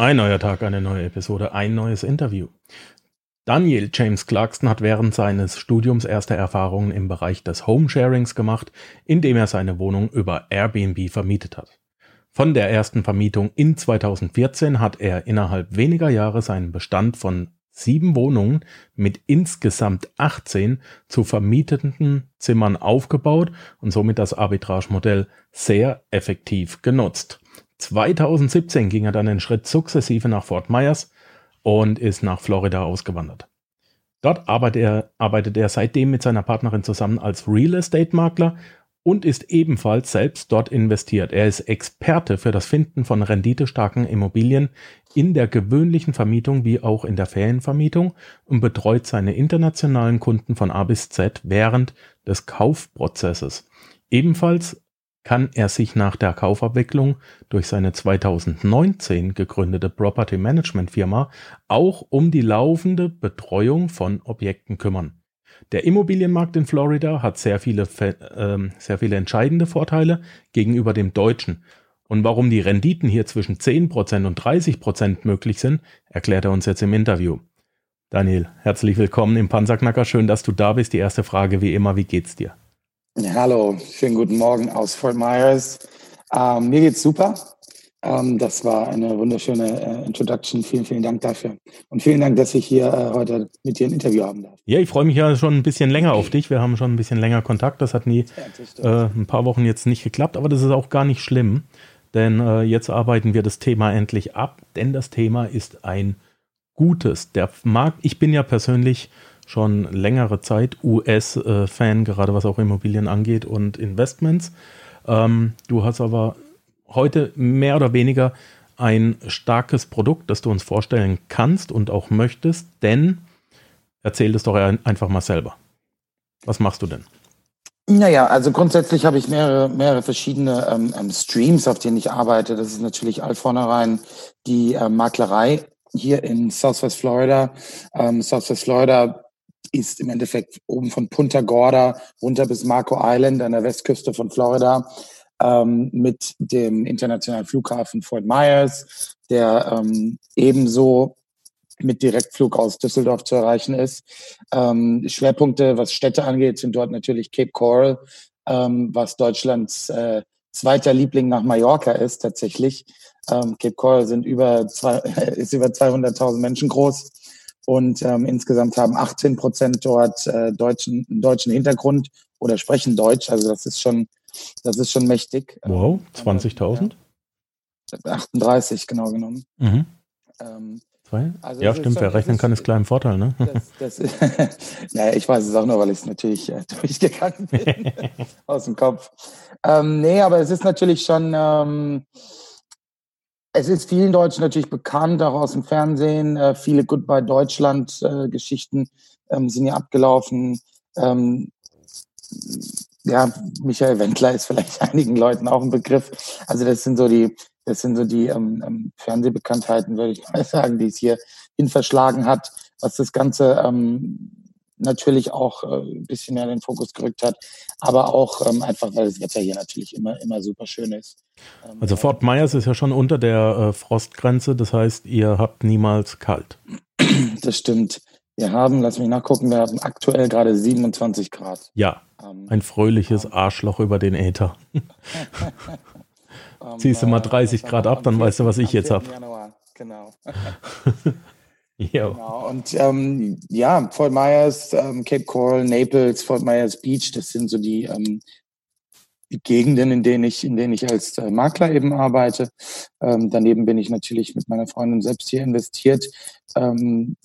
Ein neuer Tag, eine neue Episode, ein neues Interview. Daniel James Clarkson hat während seines Studiums erste Erfahrungen im Bereich des Homesharings gemacht, indem er seine Wohnung über Airbnb vermietet hat. Von der ersten Vermietung in 2014 hat er innerhalb weniger Jahre seinen Bestand von sieben Wohnungen mit insgesamt 18 zu vermieteten Zimmern aufgebaut und somit das Arbitragemodell sehr effektiv genutzt. 2017 ging er dann den Schritt sukzessive nach Fort Myers und ist nach Florida ausgewandert. Dort arbeitet er, arbeitet er seitdem mit seiner Partnerin zusammen als Real Estate Makler und ist ebenfalls selbst dort investiert. Er ist Experte für das Finden von renditestarken Immobilien in der gewöhnlichen Vermietung wie auch in der Ferienvermietung und betreut seine internationalen Kunden von A bis Z während des Kaufprozesses. Ebenfalls kann er sich nach der Kaufabwicklung durch seine 2019 gegründete Property Management Firma auch um die laufende Betreuung von Objekten kümmern. Der Immobilienmarkt in Florida hat sehr viele, äh, sehr viele entscheidende Vorteile gegenüber dem deutschen. Und warum die Renditen hier zwischen 10% und 30% möglich sind, erklärt er uns jetzt im Interview. Daniel, herzlich willkommen im Panzerknacker. Schön, dass du da bist. Die erste Frage wie immer, wie geht's dir? Hallo, schönen guten Morgen aus Fort Myers. Ähm, mir geht's super. Ähm, das war eine wunderschöne äh, Introduction. Vielen, vielen Dank dafür. Und vielen Dank, dass ich hier äh, heute mit dir ein Interview haben darf. Ja, ich freue mich ja schon ein bisschen länger auf dich. Wir haben schon ein bisschen länger Kontakt. Das hat nie ja, äh, ein paar Wochen jetzt nicht geklappt, aber das ist auch gar nicht schlimm. Denn äh, jetzt arbeiten wir das Thema endlich ab, denn das Thema ist ein gutes. Der Markt, ich bin ja persönlich schon längere Zeit US-Fan, gerade was auch Immobilien angeht und Investments. Ähm, du hast aber heute mehr oder weniger ein starkes Produkt, das du uns vorstellen kannst und auch möchtest, denn erzähl es doch einfach mal selber. Was machst du denn? Naja, also grundsätzlich habe ich mehrere, mehrere verschiedene ähm, ähm Streams, auf denen ich arbeite. Das ist natürlich all vornherein die äh, Maklerei hier in Southwest Florida. Ähm, Southwest Florida ist im Endeffekt oben von Punta Gorda runter bis Marco Island an der Westküste von Florida ähm, mit dem internationalen Flughafen Fort Myers, der ähm, ebenso mit Direktflug aus Düsseldorf zu erreichen ist. Ähm, Schwerpunkte, was Städte angeht, sind dort natürlich Cape Coral, ähm, was Deutschlands äh, zweiter Liebling nach Mallorca ist tatsächlich. Ähm, Cape Coral sind über zwei, ist über 200.000 Menschen groß und ähm, insgesamt haben 18 Prozent dort äh, deutschen, deutschen Hintergrund oder sprechen Deutsch. Also das ist schon, das ist schon mächtig. Wow, 20.000? Ja, 38 genau genommen. Mhm. Ähm, also ja, stimmt. Schon, Wer rechnen kann, ist klar im Vorteil, ne? Das, das naja, ich weiß es auch nur, weil ich es natürlich äh, durchgegangen bin aus dem Kopf. Ähm, nee, aber es ist natürlich schon, ähm, es ist vielen Deutschen natürlich bekannt, auch aus dem Fernsehen. Äh, viele Goodbye Deutschland-Geschichten äh, ähm, sind ja abgelaufen. Ähm, ja, Michael Wendler ist vielleicht einigen Leuten auch ein Begriff. Also das sind so die, das sind so die ähm, ähm Fernsehbekanntheiten, würde ich mal sagen, die es hier hin verschlagen hat, was das Ganze ähm, natürlich auch äh, ein bisschen mehr in den Fokus gerückt hat, aber auch ähm, einfach, weil das Wetter hier natürlich immer, immer super schön ist. Ähm, also Fort Myers ist ja schon unter der äh, Frostgrenze, das heißt, ihr habt niemals kalt. Das stimmt. Wir haben, lass mich nachgucken, wir haben aktuell gerade 27 Grad. Ja, ähm, ein fröhliches um, Arschloch über den Äther. Ziehst du mal 30 Grad ab, dann weißt du, was ich jetzt habe. Genau. Genau. Und ähm, ja, Fort Myers, ähm, Cape Coral, Naples, Fort Myers Beach, das sind so die, ähm, die Gegenden, in denen ich, in denen ich als äh, Makler eben arbeite. Ähm, daneben bin ich natürlich mit meiner Freundin selbst hier investiert. Ähm,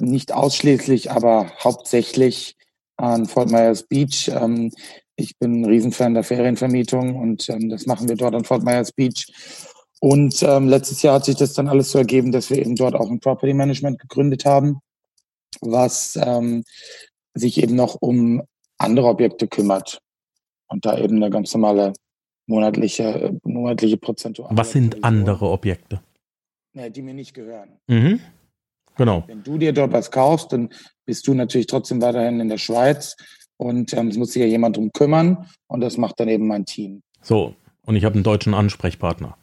nicht ausschließlich, aber hauptsächlich an Fort Myers Beach. Ähm, ich bin ein Riesenfan der Ferienvermietung und ähm, das machen wir dort an Fort Myers Beach. Und ähm, letztes Jahr hat sich das dann alles so ergeben, dass wir eben dort auch ein Property Management gegründet haben, was ähm, sich eben noch um andere Objekte kümmert und da eben eine ganz normale monatliche, monatliche Prozentuale. Was sind andere Objekte? Die mir nicht gehören. Mhm. Genau. Wenn du dir dort was kaufst, dann bist du natürlich trotzdem weiterhin in der Schweiz und ähm, es muss sich ja jemand drum kümmern und das macht dann eben mein Team. So, und ich habe einen deutschen Ansprechpartner.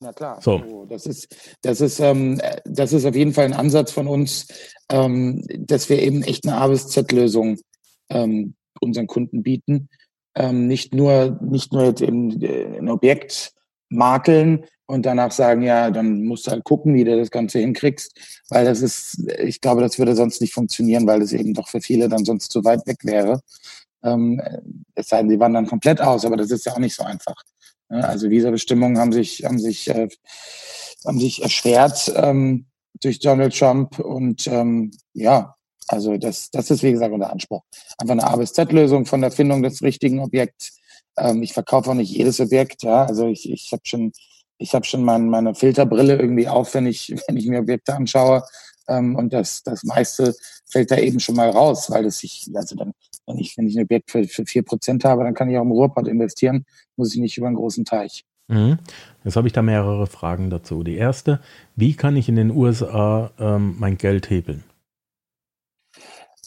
Na klar. So. Oh, das ist, das ist, ähm, das ist auf jeden Fall ein Ansatz von uns, ähm, dass wir eben echt eine A bis Z-Lösung ähm, unseren Kunden bieten. Ähm, nicht nur, nicht nur jetzt eben äh, ein Objekt makeln und danach sagen, ja, dann musst du halt gucken, wie du das Ganze hinkriegst, weil das ist, ich glaube, das würde sonst nicht funktionieren, weil es eben doch für viele dann sonst zu weit weg wäre. Ähm, es sei denn, sie wandern komplett aus, aber das ist ja auch nicht so einfach. Also diese Bestimmungen haben sich, haben sich, äh, haben sich erschwert ähm, durch Donald Trump und ähm, ja, also das, das ist wie gesagt unser Anspruch. Einfach eine A bis Z-Lösung von der Findung des richtigen Objekts. Ähm, ich verkaufe auch nicht jedes Objekt, ja. Also ich, ich habe schon, ich habe schon mein, meine Filterbrille irgendwie auf, wenn ich, wenn ich mir Objekte anschaue. Ähm, und das, das meiste fällt da eben schon mal raus, weil es sich, also dann wenn ich, wenn ich ein Objekt für, für 4% habe, dann kann ich auch im Ruhrpott investieren, muss ich nicht über einen großen Teich. Mhm. Jetzt habe ich da mehrere Fragen dazu. Die erste, wie kann ich in den USA ähm, mein Geld hebeln?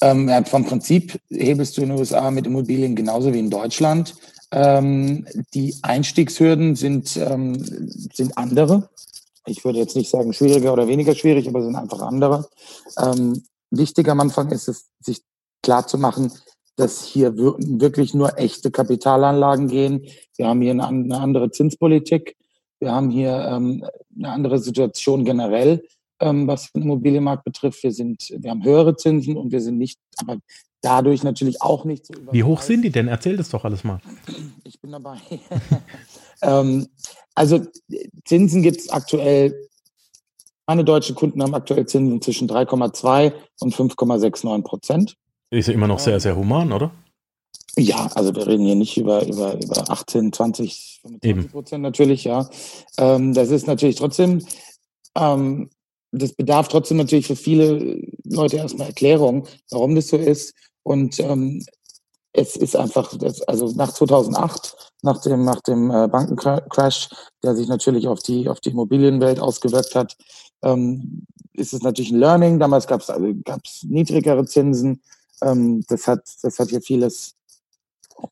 Ähm, ja, vom Prinzip hebelst du in den USA mit Immobilien genauso wie in Deutschland. Ähm, die Einstiegshürden sind, ähm, sind andere. Ich würde jetzt nicht sagen schwieriger oder weniger schwierig, aber sind einfach andere. Ähm, wichtig am Anfang ist es, sich klar zu machen, dass hier wirklich nur echte Kapitalanlagen gehen. Wir haben hier eine, andere Zinspolitik. Wir haben hier ähm, eine andere Situation generell, ähm, was den Immobilienmarkt betrifft. Wir sind, wir haben höhere Zinsen und wir sind nicht, aber dadurch natürlich auch nicht so Wie hoch sind die denn? Erzähl das doch alles mal. Ich bin dabei. ähm, also Zinsen gibt es aktuell. Meine deutschen Kunden haben aktuell Zinsen zwischen 3,2 und 5,69 Prozent. Ist ja immer noch sehr, sehr human, oder? Ja, also wir reden hier nicht über, über, über 18, 20, 25 Prozent natürlich, ja. Ähm, das ist natürlich trotzdem, ähm, das bedarf trotzdem natürlich für viele Leute erstmal Erklärung, warum das so ist. Und ähm, es ist einfach, das, also nach 2008, nach dem, nach dem äh, Bankencrash, der sich natürlich auf die, auf die Immobilienwelt ausgewirkt hat, ähm, ist es natürlich ein Learning. Damals gab es also, gab's niedrigere Zinsen. Ähm, das hat, das hat hier vieles,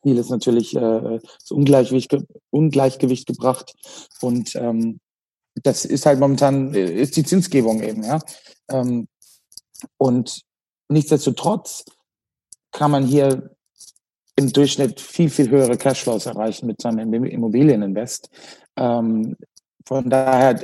vieles natürlich äh, zu Ungleichgewicht, Ungleichgewicht gebracht. Und ähm, das ist halt momentan, äh, ist die Zinsgebung eben, ja. Ähm, und nichtsdestotrotz kann man hier im Durchschnitt viel, viel höhere Cashflows erreichen mit seinem Immobilieninvest. Ähm, von daher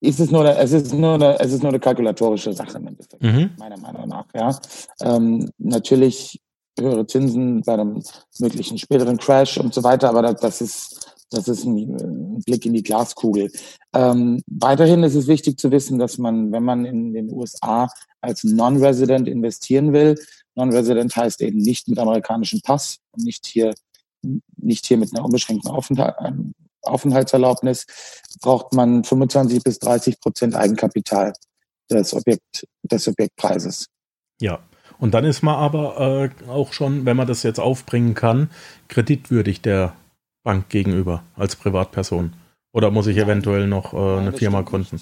ist es nur, eine, es ist nur eine, es ist nur eine kalkulatorische Sache im Endeffekt, mhm. meiner Meinung nach. Ja, ähm, natürlich höhere Zinsen bei einem möglichen späteren Crash und so weiter, aber das, das ist, das ist ein, ein Blick in die Glaskugel. Ähm, weiterhin ist es wichtig zu wissen, dass man, wenn man in den USA als Non-Resident investieren will, Non-Resident heißt eben nicht mit amerikanischem Pass und nicht hier, nicht hier mit einer unbeschränkten Aufenthalt, Aufenthaltserlaubnis braucht man 25 bis 30 Prozent Eigenkapital des, Objekt, des Objektpreises. Ja, und dann ist man aber äh, auch schon, wenn man das jetzt aufbringen kann, kreditwürdig der Bank gegenüber als Privatperson. Oder muss ich Nein. eventuell noch äh, Nein, eine Firma gründen?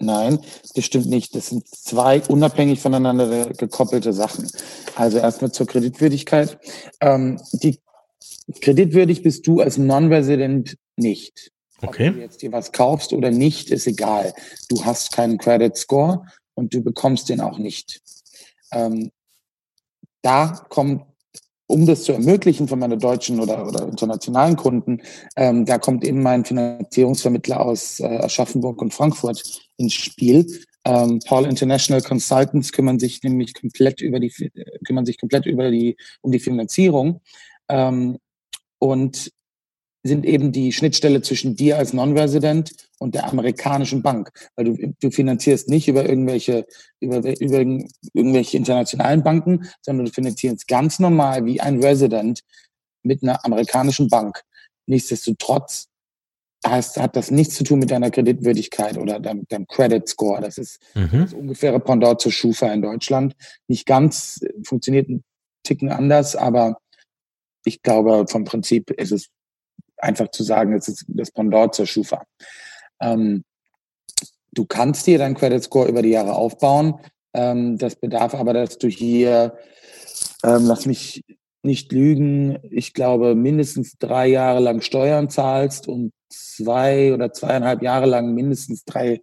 Nein, das stimmt nicht. Das sind zwei unabhängig voneinander gekoppelte Sachen. Also erstmal zur Kreditwürdigkeit. Ähm, die kreditwürdig bist du als Non-Resident nicht. Okay. Ob du jetzt dir was kaufst oder nicht, ist egal. Du hast keinen Credit Score und du bekommst den auch nicht. Ähm, da kommt, um das zu ermöglichen für meine deutschen oder, oder internationalen Kunden, ähm, da kommt eben mein Finanzierungsvermittler aus äh, Aschaffenburg und Frankfurt ins Spiel. Ähm, Paul International Consultants kümmern sich nämlich komplett über die kümmern sich komplett über die um die Finanzierung ähm, und sind eben die Schnittstelle zwischen dir als Non-Resident und der amerikanischen Bank. Weil du, du finanzierst nicht über irgendwelche, über, über irgendwelche internationalen Banken, sondern du finanzierst ganz normal wie ein Resident mit einer amerikanischen Bank. Nichtsdestotrotz heißt, hat das nichts zu tun mit deiner Kreditwürdigkeit oder deinem, deinem Credit Score. Das ist mhm. das ungefähre Pendant zur Schufa in Deutschland. Nicht ganz, funktioniert ein Ticken anders, aber ich glaube, vom Prinzip ist es einfach zu sagen, es ist das Pendant zur Schufa. Ähm, du kannst dir deinen Credit Score über die Jahre aufbauen. Ähm, das bedarf aber, dass du hier, ähm, lass mich nicht lügen, ich glaube, mindestens drei Jahre lang Steuern zahlst und zwei oder zweieinhalb Jahre lang mindestens drei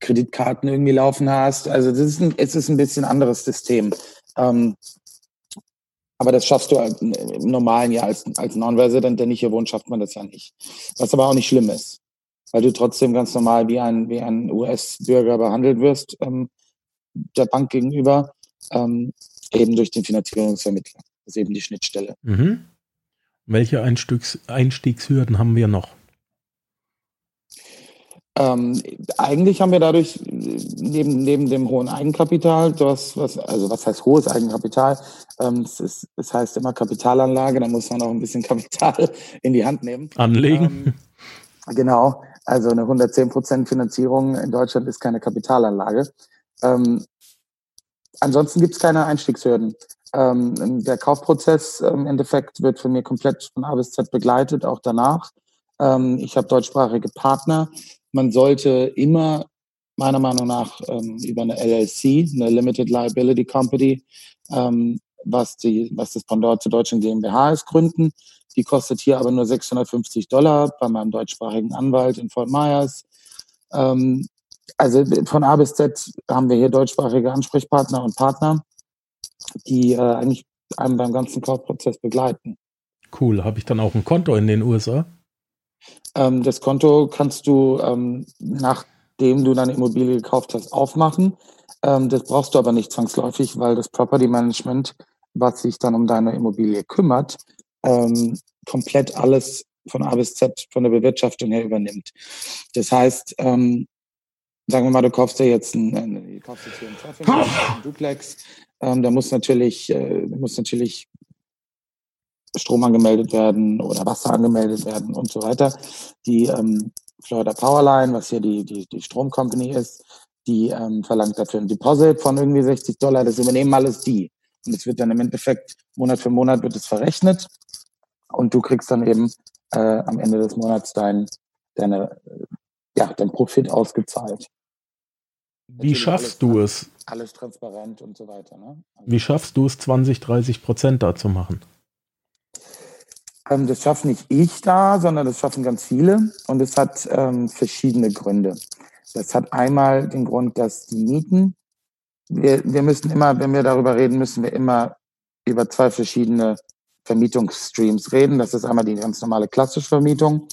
Kreditkarten irgendwie laufen hast. Also das ist ein, es ist ein bisschen anderes System. Ähm, aber das schaffst du halt im normalen Jahr als, als Non-Resident, der nicht hier wohnt, schafft man das ja nicht. Was aber auch nicht schlimm ist, weil du trotzdem ganz normal wie ein, wie ein US-Bürger behandelt wirst, ähm, der Bank gegenüber, ähm, eben durch den Finanzierungsvermittler. Das ist eben die Schnittstelle. Mhm. Welche Einstiegs Einstiegshürden haben wir noch? Ähm, eigentlich haben wir dadurch neben, neben dem hohen Eigenkapital, was, was, also was heißt hohes Eigenkapital? Ähm, es, ist, es heißt immer Kapitalanlage, da muss man auch ein bisschen Kapital in die Hand nehmen. Anlegen. Ähm, genau, also eine 110% Finanzierung in Deutschland ist keine Kapitalanlage. Ähm, ansonsten gibt es keine Einstiegshürden. Ähm, der Kaufprozess ähm, im Endeffekt wird von mir komplett von A bis Z begleitet, auch danach. Ich habe deutschsprachige Partner. Man sollte immer meiner Meinung nach ähm, über eine LLC, eine Limited Liability Company, ähm, was, die, was das Pendant zur deutschen GmbH ist, gründen. Die kostet hier aber nur 650 Dollar bei meinem deutschsprachigen Anwalt in Fort Myers. Ähm, also von A bis Z haben wir hier deutschsprachige Ansprechpartner und Partner die äh, eigentlich einem beim ganzen Kaufprozess begleiten. Cool. Habe ich dann auch ein Konto in den USA? Ähm, das Konto kannst du, ähm, nachdem du deine Immobilie gekauft hast, aufmachen. Ähm, das brauchst du aber nicht zwangsläufig, weil das Property Management, was sich dann um deine Immobilie kümmert, ähm, komplett alles von A bis Z von der Bewirtschaftung her übernimmt. Das heißt, ähm, sagen wir mal, du kaufst dir jetzt ein, ein, kaufst jetzt hier ein, ein Duplex, ähm, da muss natürlich, äh, muss natürlich Strom angemeldet werden oder Wasser angemeldet werden und so weiter. Die ähm, Florida Powerline, was hier die, die, die Stromcompany ist, die ähm, verlangt dafür ein Deposit von irgendwie 60 Dollar. Das übernehmen alles die. Und es wird dann im Endeffekt Monat für Monat wird es verrechnet und du kriegst dann eben äh, am Ende des Monats dein, deine, ja, dein Profit ausgezahlt. Wie schaffst du es? Alles transparent und so weiter. Ne? Also Wie schaffst du es, 20, 30 Prozent da zu machen? Ähm, das schaffe nicht ich da, sondern das schaffen ganz viele. Und es hat ähm, verschiedene Gründe. Das hat einmal den Grund, dass die Mieten, wir, wir müssen immer, wenn wir darüber reden, müssen wir immer über zwei verschiedene Vermietungsstreams reden. Das ist einmal die ganz normale klassische Vermietung.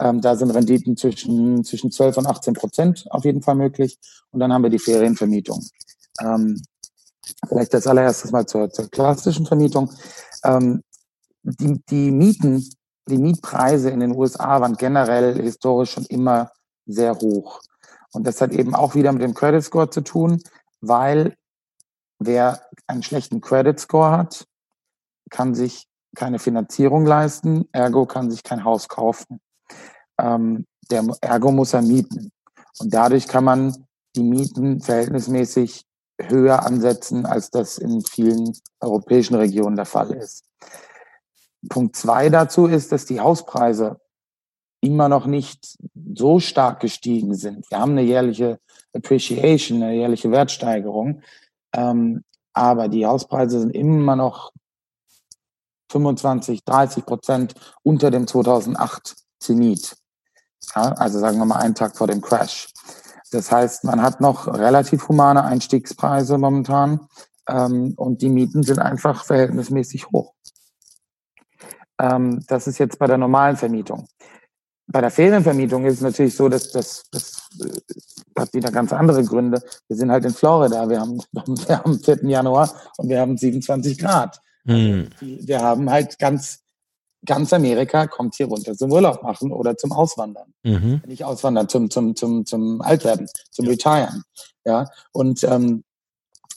Ähm, da sind Renditen zwischen, zwischen 12 und 18 Prozent auf jeden Fall möglich. Und dann haben wir die Ferienvermietung. Ähm, vielleicht als allererstes mal zur, zur klassischen Vermietung. Ähm, die, die Mieten, die Mietpreise in den USA waren generell historisch schon immer sehr hoch. Und das hat eben auch wieder mit dem Credit Score zu tun, weil wer einen schlechten Credit Score hat, kann sich keine Finanzierung leisten, ergo kann sich kein Haus kaufen ähm, der Ergo muss er mieten. Und dadurch kann man die Mieten verhältnismäßig höher ansetzen, als das in vielen europäischen Regionen der Fall ist. Punkt zwei dazu ist, dass die Hauspreise immer noch nicht so stark gestiegen sind. Wir haben eine jährliche Appreciation, eine jährliche Wertsteigerung, ähm, aber die Hauspreise sind immer noch 25, 30 Prozent unter dem 2008 Zenit. Ja, also sagen wir mal einen Tag vor dem Crash. Das heißt, man hat noch relativ humane Einstiegspreise momentan ähm, und die Mieten sind einfach verhältnismäßig hoch. Ähm, das ist jetzt bei der normalen Vermietung. Bei der Ferienvermietung ist es natürlich so, dass das, das, das hat wieder ganz andere Gründe. Wir sind halt in Florida. Wir haben, wir haben 4. Januar und wir haben 27 Grad. Hm. Wir haben halt ganz ganz Amerika kommt hier runter zum Urlaub machen oder zum Auswandern. Mhm. Nicht auswandern, zum, zum, zum, zum Altwerden, zum Retiren. Ja, und ähm,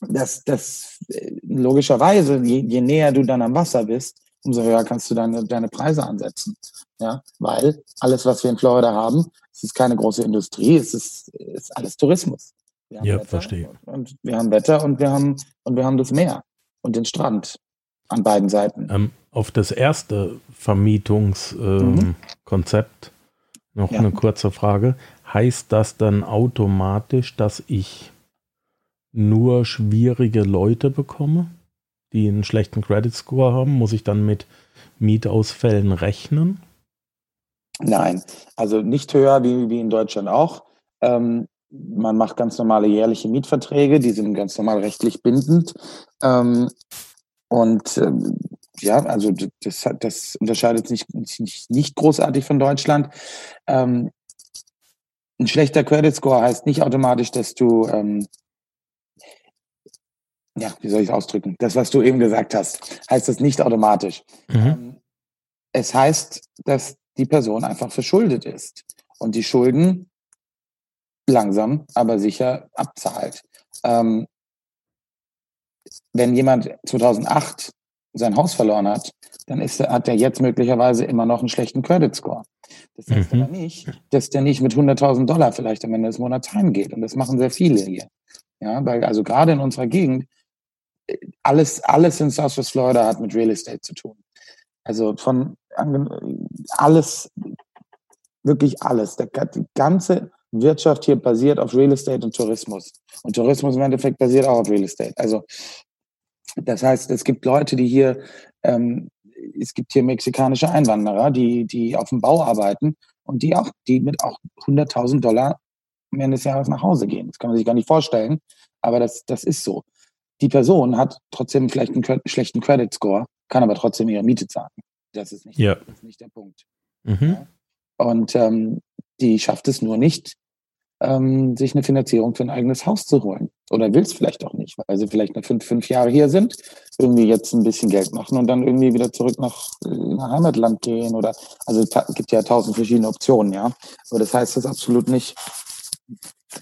das, das logischerweise, je, je näher du dann am Wasser bist, umso höher kannst du deine, deine Preise ansetzen. Ja, weil alles, was wir in Florida haben, es ist keine große Industrie, es ist, ist alles Tourismus. ja, Wetter verstehe. Und wir haben Wetter und wir haben, und wir haben das Meer und den Strand an beiden Seiten. Ähm, auf das erste Vermietungskonzept ähm, mhm. noch ja. eine kurze Frage. Heißt das dann automatisch, dass ich nur schwierige Leute bekomme, die einen schlechten Credit Score haben? Muss ich dann mit Mietausfällen rechnen? Nein, also nicht höher wie, wie in Deutschland auch. Ähm, man macht ganz normale jährliche Mietverträge, die sind ganz normal rechtlich bindend. Ähm, und ähm, ja, also das, das unterscheidet sich nicht, nicht großartig von Deutschland. Ähm, ein schlechter Credit Score heißt nicht automatisch, dass du, ähm, ja, wie soll ich es ausdrücken? Das, was du eben gesagt hast, heißt das nicht automatisch. Mhm. Ähm, es heißt, dass die Person einfach verschuldet ist und die Schulden langsam, aber sicher abzahlt. Ähm, wenn jemand 2008 sein Haus verloren hat, dann ist, hat er jetzt möglicherweise immer noch einen schlechten Credit Score. Das heißt mhm. aber nicht, dass der nicht mit 100.000 Dollar vielleicht am Ende des Monats heimgeht. Und das machen sehr viele hier. Ja, weil also gerade in unserer Gegend alles, alles in Southwest Florida hat mit Real Estate zu tun. Also von alles, wirklich alles. Die ganze Wirtschaft hier basiert auf Real Estate und Tourismus. Und Tourismus im Endeffekt basiert auch auf Real Estate. Also das heißt, es gibt Leute, die hier, ähm, es gibt hier mexikanische Einwanderer, die, die auf dem Bau arbeiten und die auch, die mit auch 100.000 Dollar am Ende des Jahres nach Hause gehen. Das kann man sich gar nicht vorstellen, aber das, das ist so. Die Person hat trotzdem vielleicht einen schlechten Credit Score, kann aber trotzdem ihre Miete zahlen. Das ist nicht, ja. das ist nicht der Punkt. Mhm. Ja? Und ähm, die schafft es nur nicht, ähm, sich eine Finanzierung für ein eigenes Haus zu holen. Oder will es vielleicht auch nicht, weil sie vielleicht noch fünf, fünf Jahre hier sind, irgendwie jetzt ein bisschen Geld machen und dann irgendwie wieder zurück nach, äh, nach Heimatland gehen. Oder also es gibt ja tausend verschiedene Optionen, ja. Aber das heißt das absolut nicht.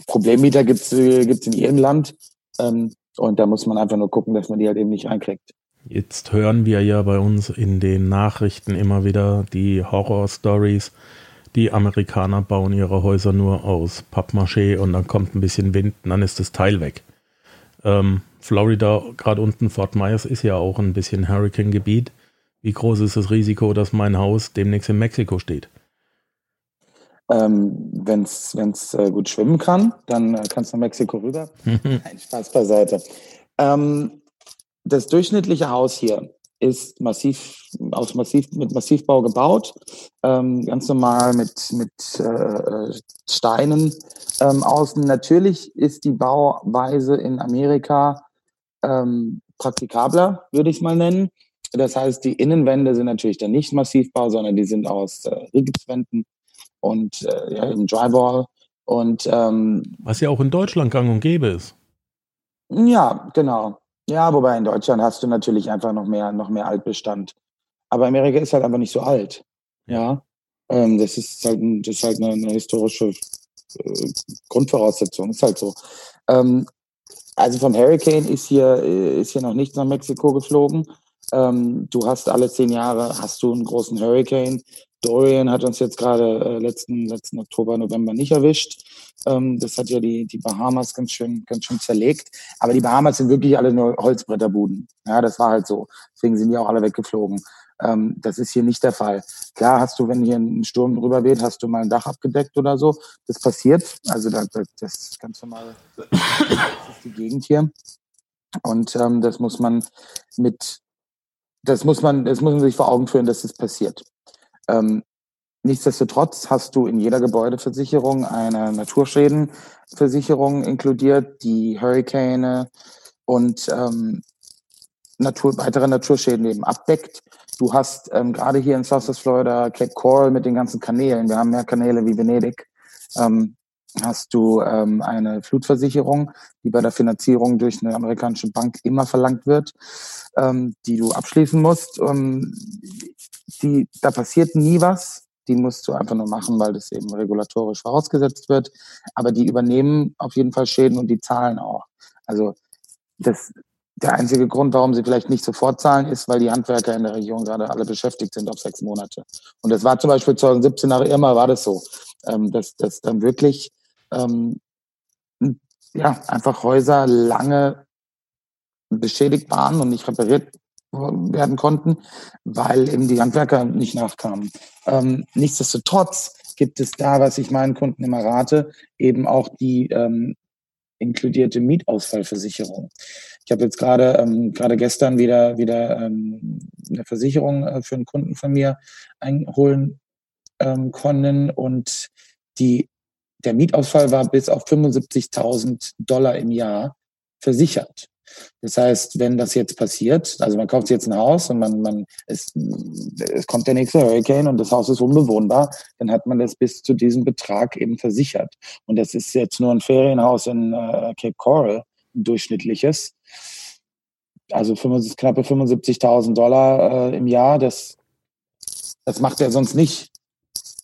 Problemmieter gibt es äh, in jedem Land. Ähm, und da muss man einfach nur gucken, dass man die halt eben nicht einkriegt. Jetzt hören wir ja bei uns in den Nachrichten immer wieder die Horror-Stories. Die Amerikaner bauen ihre Häuser nur aus Pappmaché und dann kommt ein bisschen Wind und dann ist das Teil weg. Ähm, Florida, gerade unten Fort Myers, ist ja auch ein bisschen Hurricane-Gebiet. Wie groß ist das Risiko, dass mein Haus demnächst in Mexiko steht? Ähm, Wenn es äh, gut schwimmen kann, dann äh, kannst du nach Mexiko rüber. Nein, Spaß beiseite. Ähm, das durchschnittliche Haus hier ist massiv aus massiv mit Massivbau gebaut, ähm, ganz normal mit mit äh, Steinen ähm, außen. Natürlich ist die Bauweise in Amerika ähm, praktikabler, würde ich es mal nennen. Das heißt, die Innenwände sind natürlich dann nicht Massivbau, sondern die sind aus äh, Rigipswänden und äh, ja, eben Drywall. Und ähm, was ja auch in Deutschland gang und gäbe ist. Ja, genau. Ja, wobei in Deutschland hast du natürlich einfach noch mehr, noch mehr Altbestand. Aber Amerika ist halt einfach nicht so alt. Ja. Ähm, das ist halt, das ist halt eine, eine historische äh, Grundvoraussetzung. Ist halt so. Ähm, also vom Hurricane ist hier, äh, ist hier noch nichts nach Mexiko geflogen. Ähm, du hast alle zehn Jahre hast du einen großen Hurricane. Dorian hat uns jetzt gerade äh, letzten, letzten Oktober, November nicht erwischt. Ähm, das hat ja die, die Bahamas ganz schön, ganz schön zerlegt. Aber die Bahamas sind wirklich alle nur Holzbretterbuden. Ja, das war halt so. Deswegen sind die auch alle weggeflogen. Ähm, das ist hier nicht der Fall. Klar hast du, wenn hier ein Sturm drüber weht, hast du mal ein Dach abgedeckt oder so. Das passiert. Also das, das ist ganz normal. Das ist die Gegend hier. Und ähm, das muss man mit, das muss man, das muss man sich vor Augen führen, dass das passiert. Ähm, nichtsdestotrotz hast du in jeder Gebäudeversicherung eine Naturschädenversicherung inkludiert, die Hurricane und ähm, Natur, weitere Naturschäden eben abdeckt. Du hast ähm, gerade hier in Southwest Florida Cape Coral mit den ganzen Kanälen, wir haben mehr Kanäle wie Venedig, ähm, hast du ähm, eine Flutversicherung, die bei der Finanzierung durch eine amerikanische Bank immer verlangt wird, ähm, die du abschließen musst. Ähm, die, da passiert nie was. Die musst du einfach nur machen, weil das eben regulatorisch vorausgesetzt wird. Aber die übernehmen auf jeden Fall Schäden und die zahlen auch. Also das, der einzige Grund, warum sie vielleicht nicht sofort zahlen, ist, weil die Handwerker in der Region gerade alle beschäftigt sind auf sechs Monate. Und das war zum Beispiel 2017 nach Irma war das so, ähm, dass, dass dann wirklich ähm, ja, einfach Häuser lange beschädigt waren und nicht repariert werden konnten, weil eben die Handwerker nicht nachkamen. Ähm, nichtsdestotrotz gibt es da, was ich meinen Kunden immer rate, eben auch die ähm, inkludierte Mietausfallversicherung. Ich habe jetzt gerade ähm, gerade gestern wieder wieder ähm, eine Versicherung äh, für einen Kunden von mir einholen ähm, können und die, der Mietausfall war bis auf 75.000 Dollar im Jahr versichert. Das heißt, wenn das jetzt passiert, also man kauft jetzt ein Haus und man, man es, es kommt der nächste Hurricane und das Haus ist unbewohnbar, dann hat man das bis zu diesem Betrag eben versichert. Und das ist jetzt nur ein Ferienhaus in äh, Cape Coral, ein durchschnittliches. Also 75, knappe 75.000 Dollar äh, im Jahr, das, das macht er sonst nicht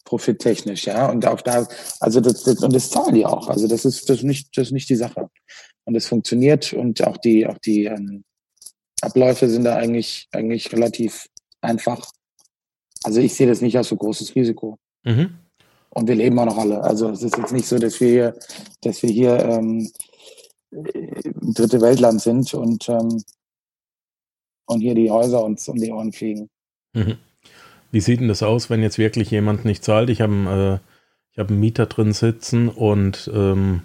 profittechnisch, ja. Und auch da, also das, das, und das zahlen die auch. Also das ist, das ist nicht, das ist nicht die Sache und es funktioniert und auch die, auch die ähm, Abläufe sind da eigentlich, eigentlich relativ einfach. Also ich sehe das nicht als so großes Risiko. Mhm. Und wir leben auch noch alle. Also es ist jetzt nicht so, dass wir hier, dass wir hier ähm, dritte Weltland sind und, ähm, und hier die Häuser uns um die Ohren fliegen. Mhm. Wie sieht denn das aus, wenn jetzt wirklich jemand nicht zahlt? Ich habe äh, hab einen Mieter drin sitzen und ähm,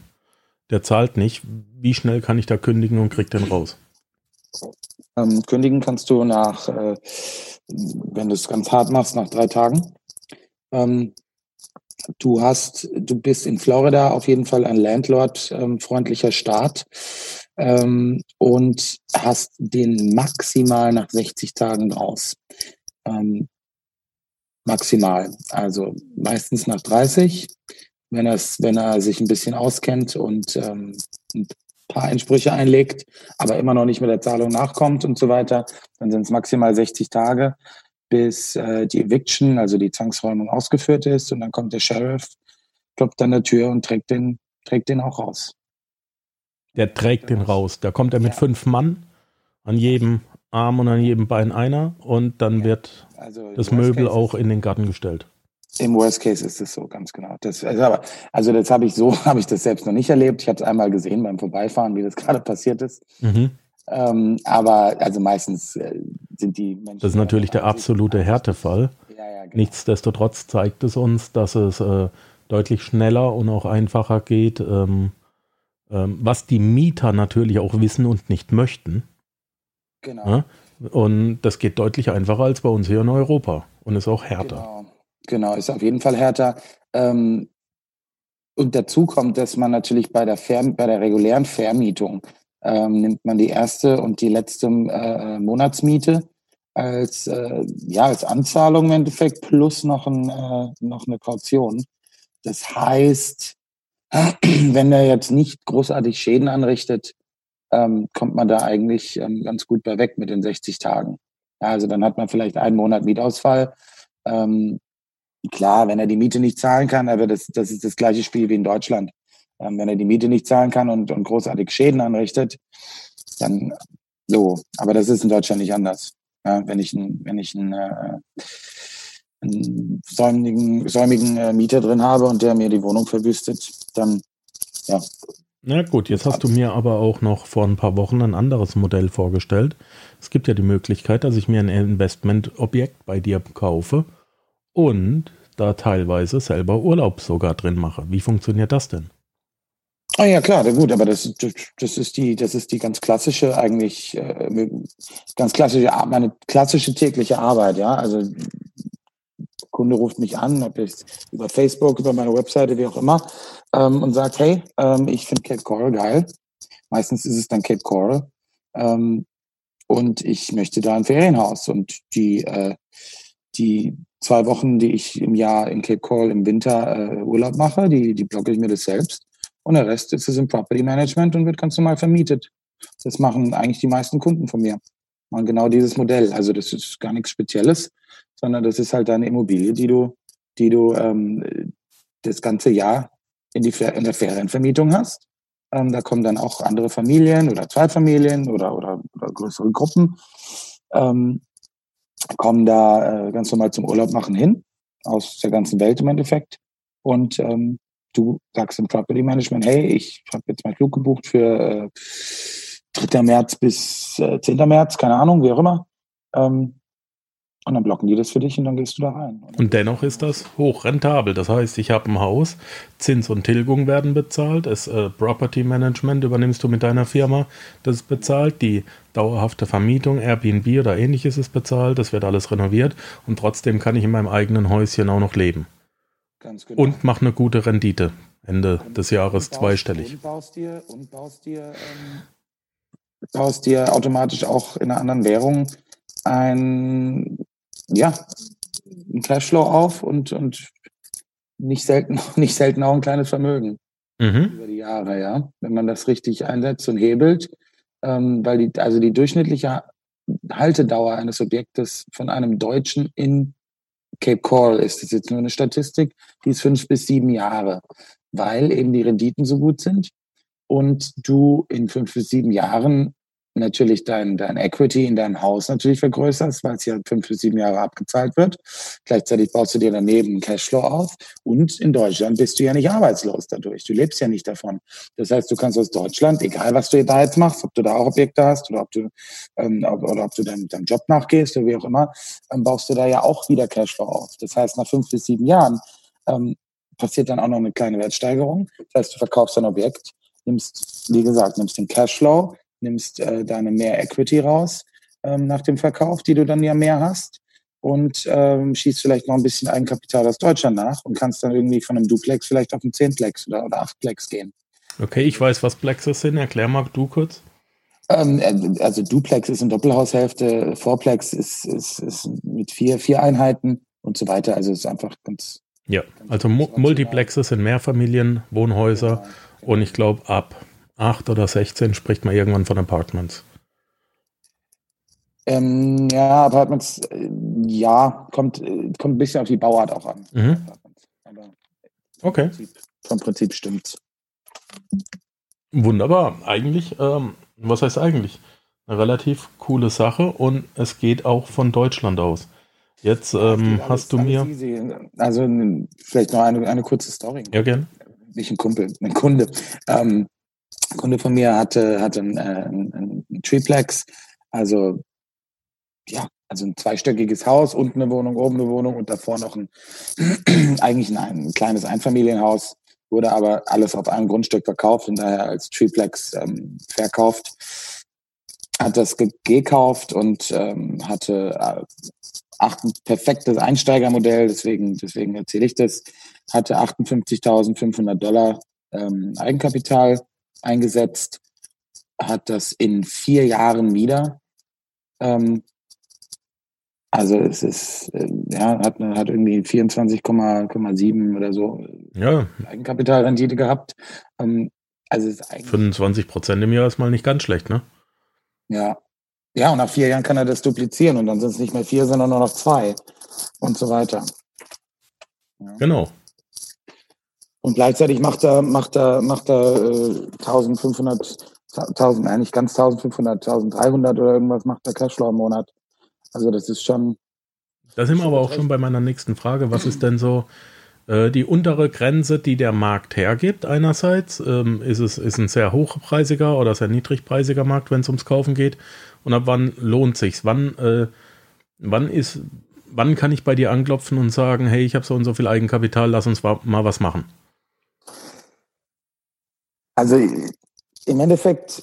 der zahlt nicht. Wie schnell kann ich da kündigen und krieg den raus? Ähm, kündigen kannst du nach, äh, wenn du es ganz hart machst, nach drei Tagen. Ähm, du hast, du bist in Florida auf jeden Fall ein Landlord-freundlicher ähm, Staat ähm, und hast den maximal nach 60 Tagen raus. Maximal. Also meistens nach 30 wenn, wenn er sich ein bisschen auskennt und ähm, ein paar Einsprüche einlegt, aber immer noch nicht mit der Zahlung nachkommt und so weiter, dann sind es maximal 60 Tage, bis äh, die Eviction, also die Zwangsräumung ausgeführt ist und dann kommt der Sheriff, klopft an der Tür und trägt den, trägt den auch raus. Der trägt den raus. Da kommt er mit ja. fünf Mann, an jedem Arm und an jedem Bein einer und dann ja. wird also das Möbel auch in den Garten gestellt. Im Worst Case ist es so, ganz genau. Das, also, aber, also das habe ich so, habe ich das selbst noch nicht erlebt. Ich habe es einmal gesehen beim Vorbeifahren, wie das gerade passiert ist. Mhm. Ähm, aber also meistens äh, sind die Menschen. Das ist natürlich der absolute Härtefall. Ja, ja, genau. Nichtsdestotrotz zeigt es uns, dass es äh, deutlich schneller und auch einfacher geht, ähm, ähm, was die Mieter natürlich auch wissen und nicht möchten. Genau. Ja? Und das geht deutlich einfacher als bei uns hier in Europa und ist auch härter. Genau. Genau, ist auf jeden Fall härter. Ähm, und dazu kommt, dass man natürlich bei der, Ver bei der regulären Vermietung ähm, nimmt man die erste und die letzte äh, Monatsmiete als, äh, ja, als Anzahlung im Endeffekt plus noch, ein, äh, noch eine Kaution. Das heißt, wenn er jetzt nicht großartig Schäden anrichtet, ähm, kommt man da eigentlich ähm, ganz gut bei weg mit den 60 Tagen. Ja, also dann hat man vielleicht einen Monat Mietausfall. Ähm, Klar, wenn er die Miete nicht zahlen kann, aber das, das ist das gleiche Spiel wie in Deutschland. Ähm, wenn er die Miete nicht zahlen kann und, und großartig Schäden anrichtet, dann so. Aber das ist in Deutschland nicht anders. Ja, wenn ich, ein, wenn ich einen, äh, einen säumigen, säumigen äh, Mieter drin habe und der mir die Wohnung verwüstet, dann ja. Na gut, jetzt hast du mir aber auch noch vor ein paar Wochen ein anderes Modell vorgestellt. Es gibt ja die Möglichkeit, dass ich mir ein Investmentobjekt bei dir kaufe und da teilweise selber Urlaub sogar drin mache. Wie funktioniert das denn? Ah ja, klar, gut, aber das, das ist die, das ist die ganz klassische, eigentlich äh, ganz klassische, meine klassische tägliche Arbeit, ja. Also Kunde ruft mich an, ob ich über Facebook, über meine Webseite, wie auch immer, ähm, und sagt, hey, ähm, ich finde Cape Coral geil. Meistens ist es dann Cape Coral. Ähm, und ich möchte da ein Ferienhaus. Und die, äh, die zwei Wochen, die ich im Jahr in Cape Coral im Winter äh, Urlaub mache, die, die blocke ich mir das selbst. Und der Rest ist es im Property Management und wird ganz normal vermietet. Das machen eigentlich die meisten Kunden von mir. Machen genau dieses Modell. Also das ist gar nichts Spezielles, sondern das ist halt deine Immobilie, die du, die du ähm, das ganze Jahr in, die, in der Ferienvermietung hast. Ähm, da kommen dann auch andere Familien oder zwei Familien oder, oder, oder größere Gruppen. Ähm, kommen da äh, ganz normal zum Urlaub machen hin, aus der ganzen Welt im Endeffekt. Und ähm, du sagst im Property Management, hey, ich habe jetzt meinen Flug gebucht für äh, 3. März bis äh, 10. März, keine Ahnung, wie auch immer. Ähm, und dann blocken die das für dich und dann gehst du da rein. Und dennoch ist das hochrentabel. Das heißt, ich habe ein Haus, Zins und Tilgung werden bezahlt, das äh, Property Management übernimmst du mit deiner Firma, das ist bezahlt, die dauerhafte Vermietung, Airbnb oder ähnliches ist bezahlt, das wird alles renoviert und trotzdem kann ich in meinem eigenen Häuschen auch noch leben. Ganz genau. Und mach eine gute Rendite. Ende und, des Jahres baust, zweistellig. Und baust dir, und baust dir, ähm, baust dir automatisch auch in einer anderen Währung ein, ja, ein Cashflow auf und, und nicht selten, nicht selten auch ein kleines Vermögen mhm. über die Jahre, ja. Wenn man das richtig einsetzt und hebelt, ähm, weil die, also die durchschnittliche Haltedauer eines Objektes von einem Deutschen in Cape Coral ist, das ist jetzt nur eine Statistik, die ist fünf bis sieben Jahre, weil eben die Renditen so gut sind und du in fünf bis sieben Jahren natürlich dein, dein Equity in deinem Haus natürlich vergrößerst, weil es ja fünf bis sieben Jahre abgezahlt wird. Gleichzeitig baust du dir daneben einen Cashflow auf. Und in Deutschland bist du ja nicht arbeitslos dadurch. Du lebst ja nicht davon. Das heißt, du kannst aus Deutschland, egal was du da jetzt machst, ob du da auch Objekte hast oder ob du, ähm, oder ob du deinem, deinem Job nachgehst oder wie auch immer, ähm, baust du da ja auch wieder Cashflow auf. Das heißt, nach fünf bis sieben Jahren ähm, passiert dann auch noch eine kleine Wertsteigerung. Das heißt, du verkaufst ein Objekt, nimmst, wie gesagt, nimmst den Cashflow, nimmst äh, deine mehr Equity raus ähm, nach dem Verkauf, die du dann ja mehr hast und ähm, schießt vielleicht noch ein bisschen Eigenkapital aus Deutschland nach und kannst dann irgendwie von einem Duplex vielleicht auf einen Zehnplex oder, oder Achtplex gehen. Okay, ich weiß, was Plexes sind. Erklär mal du kurz. Ähm, äh, also Duplex ist eine Doppelhaushälfte, Fourplex ist, ist, ist mit vier, vier Einheiten und so weiter. Also es ist einfach ganz. Ja, also Mu Multiplexes sind Mehrfamilien-Wohnhäuser genau. und ich glaube ab 8 oder 16 spricht man irgendwann von Apartments. Ähm, ja, Apartments, äh, ja, kommt, äh, kommt ein bisschen auf die Bauart auch an. Mhm. okay. Prinzip, vom Prinzip stimmt's. Wunderbar. Eigentlich, ähm, was heißt eigentlich? Eine relativ coole Sache und es geht auch von Deutschland aus. Jetzt ähm, alles, hast du mir. Easy. Also vielleicht noch eine, eine kurze Story. Ja, gerne. Nicht ein Kumpel, ein Kunde. Ähm, ein Kunde von mir hatte, hatte ein, äh, ein, ein Triplex, also ja, also ein zweistöckiges Haus, unten eine Wohnung, oben eine Wohnung und davor noch ein eigentlich ein, ein kleines Einfamilienhaus, wurde aber alles auf einem Grundstück verkauft und daher als Triplex ähm, verkauft. Hat das gekauft und ähm, hatte äh, acht, ein perfektes Einsteigermodell, deswegen, deswegen erzähle ich das, hatte 58.500 Dollar ähm, Eigenkapital eingesetzt, hat das in vier Jahren wieder. Ähm, also es ist, äh, ja, hat, hat irgendwie 24,7 oder so ja. Eigenkapitalrendite gehabt. Ähm, also es ist eigentlich 25 Prozent im Jahr ist mal nicht ganz schlecht, ne? Ja. Ja, und nach vier Jahren kann er das duplizieren und dann sind es nicht mehr vier, sondern nur noch zwei und so weiter. Ja. Genau. Und gleichzeitig macht er, macht er, macht er äh, 1500, 1000, nein, nicht ganz 1500, 1300 oder irgendwas macht der Cashflow im Monat. Also das ist schon. Da sind wir aber auch schon bei meiner nächsten Frage. Was ist denn so äh, die untere Grenze, die der Markt hergibt? Einerseits ähm, ist es ist ein sehr hochpreisiger oder sehr niedrigpreisiger Markt, wenn es ums Kaufen geht. Und ab wann lohnt sich's? Wann, äh, wann ist, wann kann ich bei dir anklopfen und sagen, hey, ich habe so und so viel Eigenkapital, lass uns mal was machen? Also im Endeffekt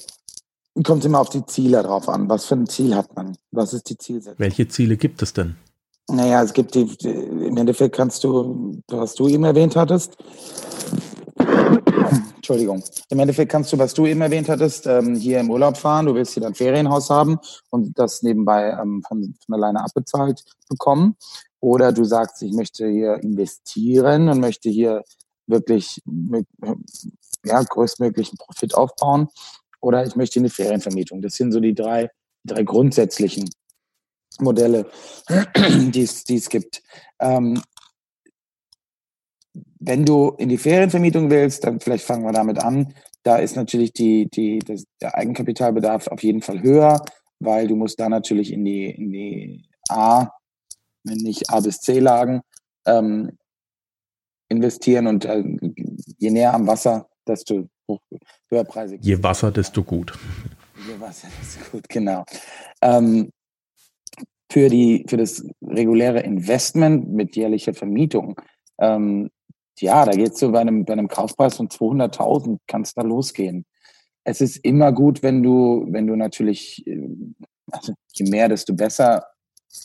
kommt es immer auf die Ziele drauf an. Was für ein Ziel hat man? Was ist die Zielsetzung? Welche Ziele gibt es denn? Naja, es gibt die, im Endeffekt kannst du, was du eben erwähnt hattest, Entschuldigung. Im Endeffekt kannst du, was du eben erwähnt hattest, ähm, hier im Urlaub fahren, du willst hier dein Ferienhaus haben und das nebenbei ähm, von, von alleine abbezahlt bekommen. Oder du sagst, ich möchte hier investieren und möchte hier wirklich mit, ja, größtmöglichen Profit aufbauen oder ich möchte eine Ferienvermietung. Das sind so die drei, drei grundsätzlichen Modelle, die es, gibt. Ähm, wenn du in die Ferienvermietung willst, dann vielleicht fangen wir damit an. Da ist natürlich die, die, das, der Eigenkapitalbedarf auf jeden Fall höher, weil du musst da natürlich in die, in die A, wenn nicht A bis C Lagen, ähm, investieren und äh, je näher am Wasser, desto höherpreisig. Je Wasser, desto gut. Je Wasser, desto gut, genau. Ähm, für, die, für das reguläre Investment mit jährlicher Vermietung, ähm, ja, da geht es so bei einem, bei einem Kaufpreis von 200.000, kann es da losgehen. Es ist immer gut, wenn du, wenn du natürlich, äh, also je mehr, desto besser,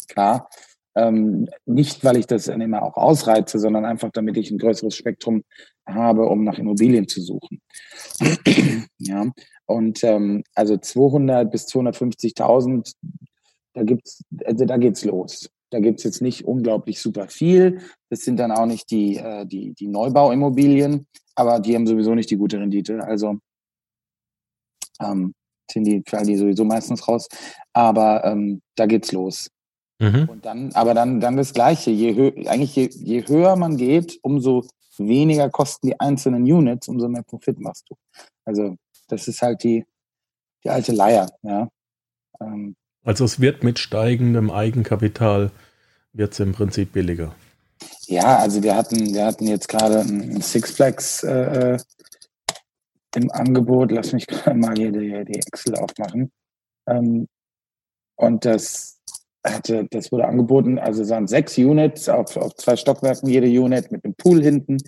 klar. Ähm, nicht, weil ich das dann immer auch ausreize, sondern einfach, damit ich ein größeres Spektrum habe, um nach Immobilien zu suchen. ja, und ähm, also 200 bis 250.000, da gibt's, also da geht's los. Da gibt's jetzt nicht unglaublich super viel. Das sind dann auch nicht die, äh, die, die Neubauimmobilien, aber die haben sowieso nicht die gute Rendite. Also ähm, sind die, fallen die sowieso meistens raus. Aber ähm, da geht's los. Mhm. Und dann, aber dann, dann das Gleiche. Je hö eigentlich je, je höher man geht, umso weniger kosten die einzelnen Units, umso mehr Profit machst du. Also das ist halt die, die alte Leier, ja. Ähm, also es wird mit steigendem Eigenkapital wird es im Prinzip billiger. Ja, also wir hatten, wir hatten jetzt gerade ein Sixplex äh, äh im Angebot. Lass mich gerade mal hier die, die Excel aufmachen. Ähm, und das hatte, das wurde angeboten, also es waren sechs Units auf, auf zwei Stockwerken, jede Unit mit einem Pool hinten,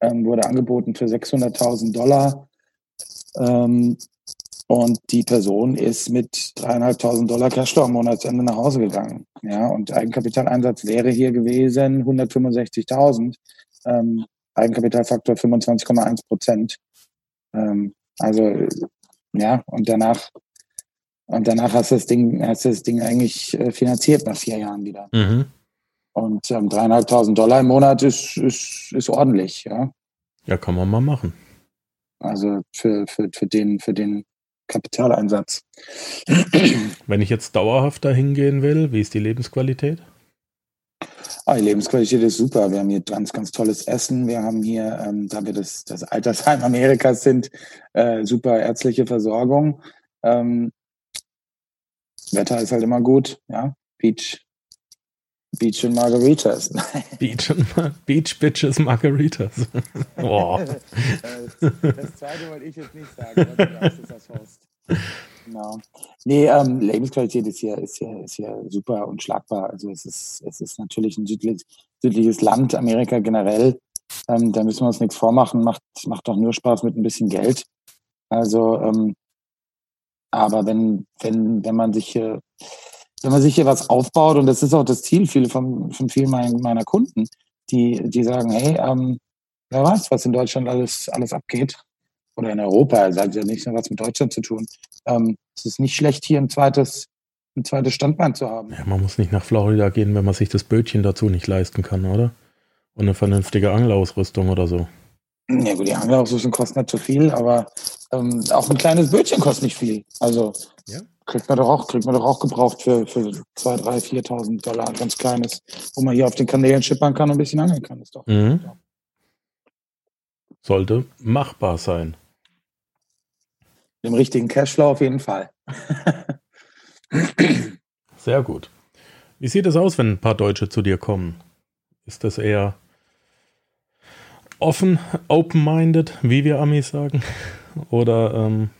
ähm, wurde angeboten für 600.000 Dollar. Ähm, und die Person ist mit dreieinhalbtausend Dollar Cashflow am Monatsende nach Hause gegangen. Ja, und Eigenkapitaleinsatz wäre hier gewesen 165.000. Ähm, Eigenkapitalfaktor 25,1 Prozent. Ähm, also, ja, und danach, und danach hast du das Ding, hast du das Ding eigentlich äh, finanziert nach vier Jahren wieder. Mhm. Und ähm, dreieinhalbtausend Dollar im Monat ist, ist, ist ordentlich, ja. Ja, kann man mal machen. Also für, für, für den, für den Kapitaleinsatz. Wenn ich jetzt dauerhaft dahin gehen will, wie ist die Lebensqualität? Ah, die Lebensqualität ist super. Wir haben hier ganz, ganz tolles Essen. Wir haben hier, ähm, da wir das, das Altersheim Amerikas sind, äh, super ärztliche Versorgung. Ähm, Wetter ist halt immer gut, ja. Beach, Beach und Margaritas. Beach, und Beach Bitches Margaritas. Boah. das zweite wollte ich jetzt nicht sagen, aber du sagst es als Host. Genau. Nee, ähm, Lebensqualität ist hier, ist, hier, ist hier super und schlagbar. Also es ist, es ist natürlich ein südlich, südliches Land, Amerika generell. Ähm, da müssen wir uns nichts vormachen. Macht, macht doch nur Spaß mit ein bisschen Geld. Also, ähm, aber wenn, wenn, wenn man sich hier wenn man sich hier was aufbaut, und das ist auch das Ziel viele von, von vielen meiner Kunden, die, die sagen, hey, ähm, wer weiß, was in Deutschland alles, alles abgeht. Oder in Europa, das hat ja nicht nur was mit Deutschland zu tun. Ähm, es ist nicht schlecht, hier ein zweites, ein zweites Standbein zu haben. Ja, man muss nicht nach Florida gehen, wenn man sich das Bötchen dazu nicht leisten kann, oder? Und eine vernünftige Angelausrüstung oder so. Ja gut, die Angelausrüstung kostet nicht so viel, aber ähm, auch ein kleines Bötchen kostet nicht viel. Also ja? kriegt man doch auch, kriegt man doch auch gebraucht für, für 2.000, 3.000, 4.000 Dollar, ein ganz kleines, wo man hier auf den Kanälen schippern kann und ein bisschen angeln kann. Ist doch, mhm. Sollte machbar sein. Im richtigen Cashflow auf jeden Fall. Sehr gut. Wie sieht es aus, wenn ein paar Deutsche zu dir kommen? Ist das eher offen, open-minded, wie wir Amis sagen? Oder ähm,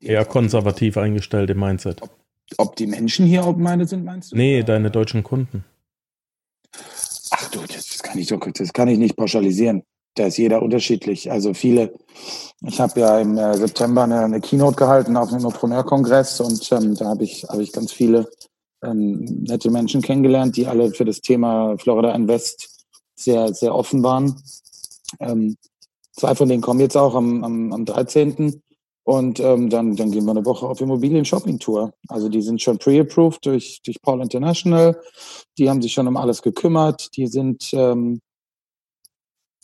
eher konservativ eingestellt im Mindset. Ob, ob die Menschen hier open-minded sind, meinst du? Nee, deine deutschen Kunden. Ach du, das kann ich das kann ich nicht pauschalisieren. Da ist jeder unterschiedlich. Also viele, ich habe ja im äh, September eine, eine, Keynote gehalten auf einem Entrepreneur-Kongress und ähm, da habe ich, hab ich ganz viele ähm, nette Menschen kennengelernt, die alle für das Thema Florida Invest sehr, sehr offen waren. Ähm, zwei von denen kommen jetzt auch am, am, am 13. Und ähm, dann, dann gehen wir eine Woche auf Immobilien-Shopping-Tour. Also die sind schon pre-approved durch, durch Paul International. Die haben sich schon um alles gekümmert. Die sind, ähm,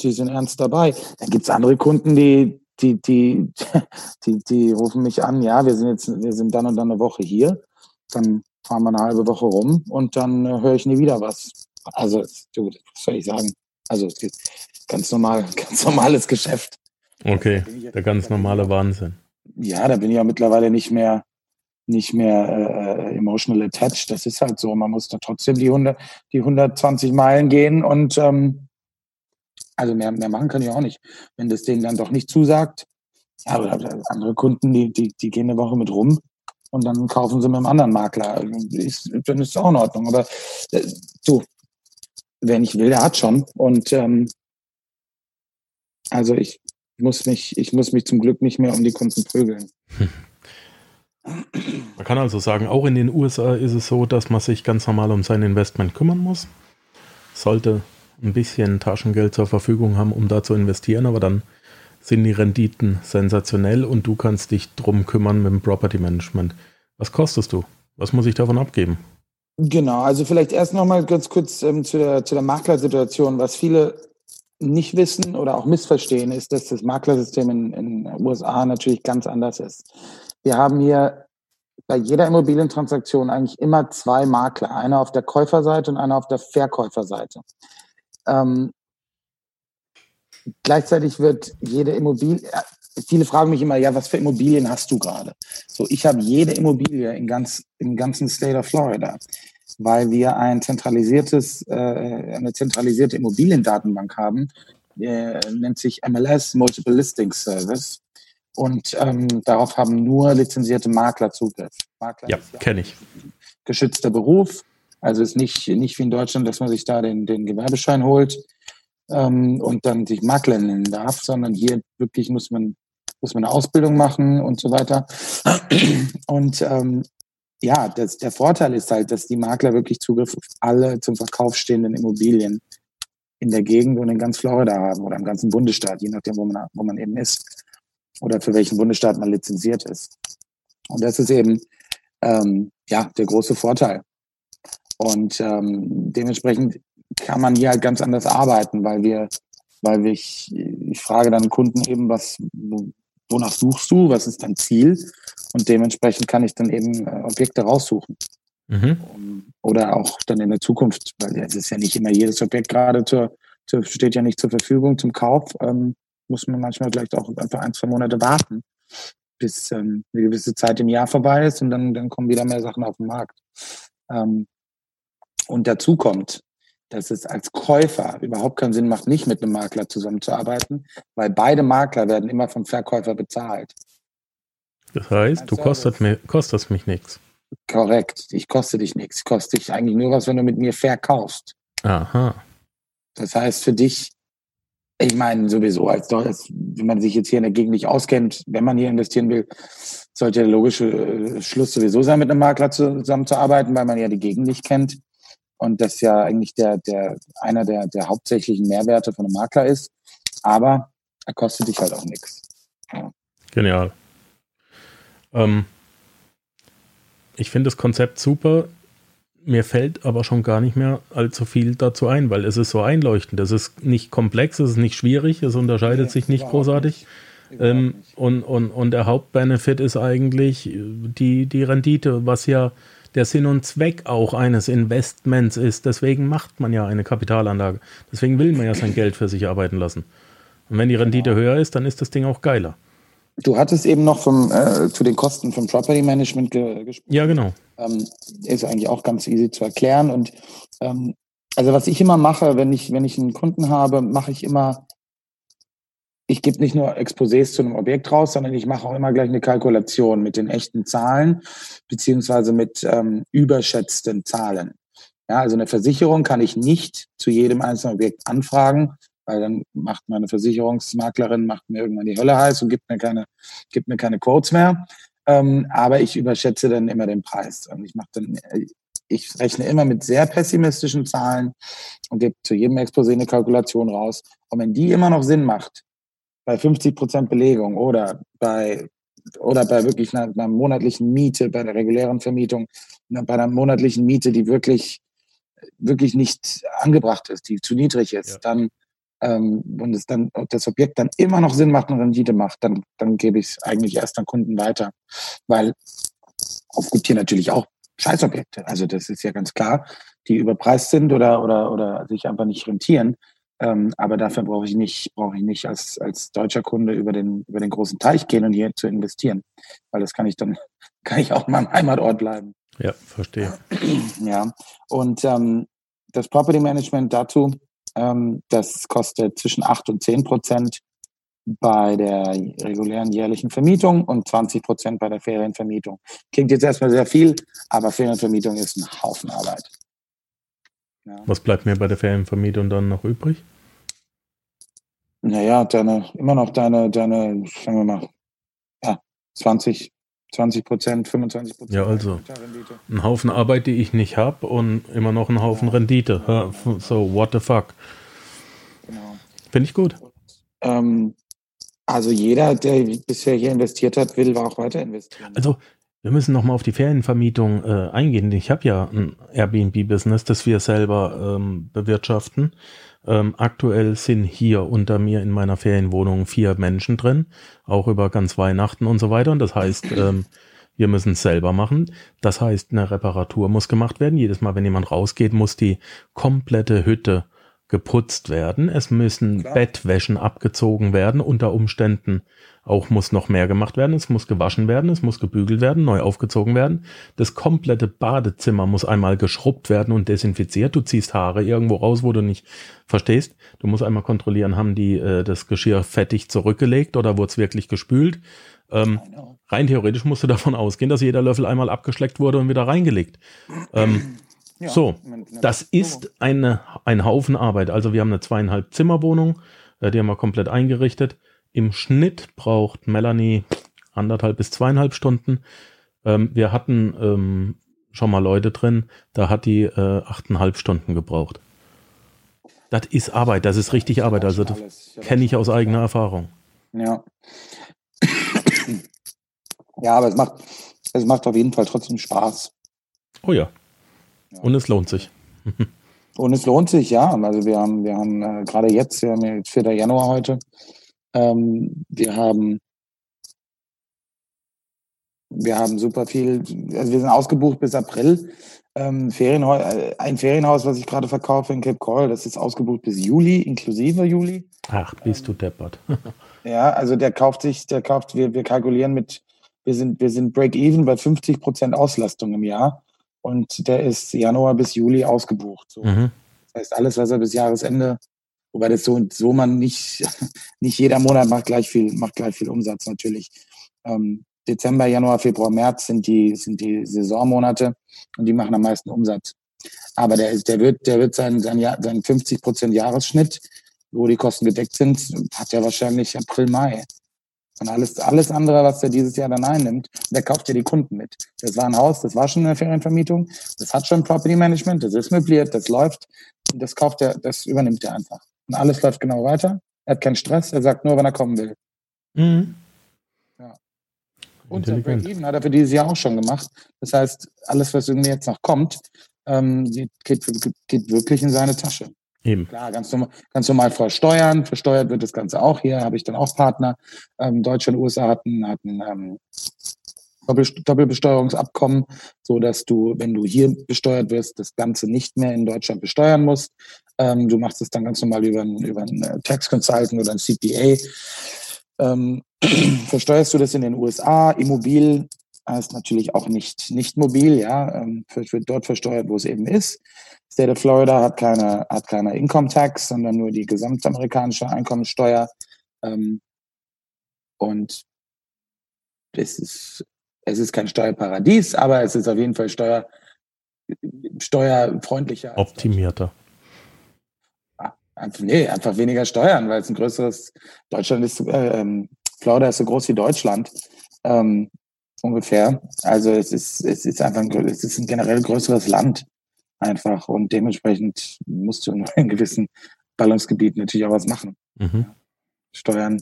die sind ernst dabei. Dann gibt's andere Kunden, die, die, die, die, die rufen mich an, ja, wir sind jetzt, wir sind dann und dann eine Woche hier. Dann fahren wir eine halbe Woche rum und dann äh, höre ich nie wieder was. Also, du, was soll ich sagen? Also, ganz normal, ganz normales Geschäft. Okay, der ganz normale Wahnsinn ja, da bin ich ja mittlerweile nicht mehr nicht mehr äh, emotional attached. Das ist halt so. Man muss da trotzdem die 100, die 120 Meilen gehen und ähm, also mehr, mehr machen kann ich auch nicht. Wenn das denen dann doch nicht zusagt, ja, aber andere Kunden, die, die, die gehen eine Woche mit rum und dann kaufen sie mit einem anderen Makler. Ist, dann ist es auch in Ordnung. Aber äh, du, wer nicht will, der hat schon. Und ähm, also ich muss mich, ich muss mich zum Glück nicht mehr um die Kunden prügeln. Man kann also sagen, auch in den USA ist es so, dass man sich ganz normal um sein Investment kümmern muss. Sollte ein bisschen Taschengeld zur Verfügung haben, um da zu investieren, aber dann sind die Renditen sensationell und du kannst dich drum kümmern mit dem Property Management. Was kostest du? Was muss ich davon abgeben? Genau, also vielleicht erst nochmal ganz kurz ähm, zu der, zu der Maklersituation. Was viele nicht wissen oder auch missverstehen, ist, dass das Maklersystem in den USA natürlich ganz anders ist. Wir haben hier bei jeder Immobilientransaktion eigentlich immer zwei Makler, einer auf der Käuferseite und einer auf der Verkäuferseite. Ähm, gleichzeitig wird jede Immobilie, äh, viele fragen mich immer, ja, was für Immobilien hast du gerade? So, ich habe jede Immobilie in ganz, im ganzen State of Florida, weil wir ein zentralisiertes, äh, eine zentralisierte Immobiliendatenbank haben, äh, nennt sich MLS, Multiple Listing Service. Und ähm, darauf haben nur lizenzierte Makler Zugriff. Makler ja, kenne ich. Geschützter Beruf. Also ist nicht, nicht wie in Deutschland, dass man sich da den, den Gewerbeschein holt ähm, und dann sich Makler nennen darf, sondern hier wirklich muss man, muss man eine Ausbildung machen und so weiter. Und ähm, ja, das, der Vorteil ist halt, dass die Makler wirklich Zugriff auf alle zum Verkauf stehenden Immobilien in der Gegend und in ganz Florida haben oder im ganzen Bundesstaat, je nachdem, wo man, wo man eben ist oder für welchen Bundesstaat man lizenziert ist. Und das ist eben ähm, ja der große Vorteil. Und ähm, dementsprechend kann man hier halt ganz anders arbeiten, weil wir, weil ich, ich frage dann Kunden eben, was, wonach suchst du, was ist dein Ziel? Und dementsprechend kann ich dann eben äh, Objekte raussuchen. Mhm. Oder auch dann in der Zukunft, weil es ist ja nicht immer jedes Objekt gerade zur, zur, steht ja nicht zur Verfügung zum Kauf, ähm, muss man manchmal vielleicht auch einfach ein, zwei Monate warten, bis ähm, eine gewisse Zeit im Jahr vorbei ist und dann, dann kommen wieder mehr Sachen auf den Markt. Ähm, und dazu kommt, dass es als Käufer überhaupt keinen Sinn macht, nicht mit einem Makler zusammenzuarbeiten, weil beide Makler werden immer vom Verkäufer bezahlt. Das heißt, du kostet mir, kostest mich nichts. Korrekt. Ich koste dich nichts. Ich koste dich eigentlich nur was, wenn du mit mir verkaufst. Aha. Das heißt für dich, ich meine sowieso, als, als wenn man sich jetzt hier in der Gegend nicht auskennt, wenn man hier investieren will, sollte der logische äh, Schluss sowieso sein, mit einem Makler zusammenzuarbeiten, weil man ja die Gegend nicht kennt. Und das ja eigentlich der, der, einer der, der hauptsächlichen Mehrwerte von einem Makler ist. Aber er kostet dich halt auch nichts. Ja. Genial. Ähm, ich finde das Konzept super. Mir fällt aber schon gar nicht mehr allzu viel dazu ein, weil es ist so einleuchtend. Es ist nicht komplex, es ist nicht schwierig, es unterscheidet nee, sich nicht großartig. Nicht. Ähm, und, und, und der Hauptbenefit ist eigentlich die, die Rendite, was ja der Sinn und Zweck auch eines Investments ist. Deswegen macht man ja eine Kapitalanlage. Deswegen will man ja sein Geld für sich arbeiten lassen. Und wenn die Rendite genau. höher ist, dann ist das Ding auch geiler. Du hattest eben noch vom, äh, zu den Kosten vom Property Management ge gesprochen. Ja, genau. Ähm, ist eigentlich auch ganz easy zu erklären. Und ähm, also was ich immer mache, wenn ich, wenn ich einen Kunden habe, mache ich immer ich gebe nicht nur Exposés zu einem Objekt raus, sondern ich mache auch immer gleich eine Kalkulation mit den echten Zahlen beziehungsweise mit ähm, überschätzten Zahlen. Ja, also eine Versicherung kann ich nicht zu jedem einzelnen Objekt anfragen, weil dann macht meine Versicherungsmaklerin macht mir irgendwann die Hölle heiß und gibt mir keine, gibt mir keine Quotes mehr. Ähm, aber ich überschätze dann immer den Preis und ich mache dann, ich rechne immer mit sehr pessimistischen Zahlen und gebe zu jedem Exposé eine Kalkulation raus. Und wenn die immer noch Sinn macht, bei 50 Prozent Belegung oder bei oder bei wirklich einer, einer, monatlichen Miete, bei der regulären Vermietung, bei einer monatlichen Miete, die wirklich wirklich nicht angebracht ist, die zu niedrig ist, ja. dann ähm, und es dann das Objekt dann immer noch Sinn macht und Rendite macht, dann dann gebe ich es eigentlich erst an Kunden weiter, weil es gibt hier natürlich auch Scheißobjekte, also das ist ja ganz klar, die überpreist sind oder oder oder sich einfach nicht rentieren. Ähm, aber dafür brauche ich nicht, brauche ich nicht als, als deutscher Kunde über den, über den großen Teich gehen und hier zu investieren. Weil das kann ich dann, kann ich auch in meinem Heimatort bleiben. Ja, verstehe. Ja. Und ähm, das Property Management dazu, ähm, das kostet zwischen 8 und 10 Prozent bei der regulären jährlichen Vermietung und 20 Prozent bei der Ferienvermietung. Klingt jetzt erstmal sehr viel, aber Ferienvermietung ist ein Haufen Arbeit. Ja. Was bleibt mir bei der Ferienvermietung dann noch übrig? Naja, deine, immer noch deine, deine, sagen wir mal, ja, 20, 20 Prozent, 25 Prozent. Ja, also ein Haufen Arbeit, die ich nicht habe und immer noch ein Haufen ja. Rendite. So, what the fuck. Genau. Finde ich gut. ähm, also jeder, der bisher hier investiert hat, will auch weiter investieren. Also wir müssen nochmal auf die Ferienvermietung äh, eingehen. Ich habe ja ein Airbnb-Business, das wir selber ähm, bewirtschaften. Ähm, aktuell sind hier unter mir in meiner Ferienwohnung vier Menschen drin, auch über ganz Weihnachten und so weiter. Und das heißt, ähm, wir müssen es selber machen. Das heißt, eine Reparatur muss gemacht werden. Jedes Mal, wenn jemand rausgeht, muss die komplette Hütte geputzt werden. Es müssen Klar. Bettwäschen abgezogen werden, unter Umständen auch muss noch mehr gemacht werden. Es muss gewaschen werden, es muss gebügelt werden, neu aufgezogen werden. Das komplette Badezimmer muss einmal geschrubbt werden und desinfiziert. Du ziehst Haare irgendwo raus, wo du nicht verstehst. Du musst einmal kontrollieren, haben die äh, das Geschirr fettig zurückgelegt oder wurde es wirklich gespült. Ähm, rein theoretisch musst du davon ausgehen, dass jeder Löffel einmal abgeschleckt wurde und wieder reingelegt. Ähm, ja, so, das ist eine, ein Haufen Arbeit. Also wir haben eine zweieinhalb Zimmerwohnung, äh, die haben wir komplett eingerichtet. Im Schnitt braucht Melanie anderthalb bis zweieinhalb Stunden. Ähm, wir hatten ähm, schon mal Leute drin, da hat die äh, achteinhalb Stunden gebraucht. Das ist Arbeit, das ist richtig Arbeit. Also das kenne ich aus eigener Erfahrung. Ja. Ja, aber es macht, es macht auf jeden Fall trotzdem Spaß. Oh ja. Und es lohnt sich. Und es lohnt sich, ja. Also wir haben, wir haben äh, gerade jetzt, wir haben jetzt 4. Januar heute, ähm, wir haben wir haben super viel, also wir sind ausgebucht bis April. Ähm, Ferienhaus, äh, ein Ferienhaus, was ich gerade verkaufe in Cape Coral, das ist ausgebucht bis Juli, inklusive Juli. Ach, bist du deppert. ja, also der kauft sich, der kauft, wir, wir kalkulieren mit, wir sind, wir sind Break-Even bei 50 Prozent Auslastung im Jahr und der ist Januar bis Juli ausgebucht. So. Mhm. Das heißt, alles, was er bis Jahresende Wobei das so, so man nicht, nicht jeder Monat macht gleich viel, macht gleich viel Umsatz natürlich. Ähm, Dezember, Januar, Februar, März sind die, sind die Saisonmonate und die machen am meisten Umsatz. Aber der, der wird, der wird seinen, seinen, seinen 50 Prozent Jahresschnitt, wo die Kosten gedeckt sind, hat er wahrscheinlich April, Mai. Und alles, alles andere, was er dieses Jahr dann einnimmt, der kauft ja die Kunden mit. Das war ein Haus, das war schon eine Ferienvermietung, das hat schon Property Management, das ist möbliert, das läuft, das kauft er, das übernimmt er einfach. Und alles läuft genau weiter. Er hat keinen Stress, er sagt nur, wenn er kommen will. Mhm. Ja. Und sein Break-Even hat er für dieses Jahr auch schon gemacht. Das heißt, alles, was irgendwie jetzt noch kommt, ähm, geht, geht wirklich in seine Tasche. Eben. Klar, ganz normal, ganz normal versteuern. Versteuert wird das Ganze auch hier, habe ich dann auch Partner. Ähm, Deutschland und USA hatten, hatten ähm, Doppelbesteuerungsabkommen, so dass du, wenn du hier besteuert wirst, das Ganze nicht mehr in Deutschland besteuern musst. Ähm, du machst es dann ganz normal über einen, über einen äh, Tax Consultant oder ein CPA. Ähm, versteuerst du das in den USA? Immobil ist natürlich auch nicht, nicht mobil, ja, ähm, wird dort versteuert, wo es eben ist. State of Florida hat keine, hat keine Income Tax, sondern nur die gesamtamerikanische Einkommensteuer. Ähm, und es ist es ist kein Steuerparadies, aber es ist auf jeden Fall Steuer, steuerfreundlicher. Optimierter. Einfach, nee, einfach weniger Steuern, weil es ein größeres, Deutschland ist, äh, ähm, Florida ist so groß wie Deutschland. Ähm, ungefähr. Also es ist, es ist einfach ein, es ist ein generell größeres Land einfach und dementsprechend musst du in einem gewissen Ballungsgebiet natürlich auch was machen. Mhm. Steuern,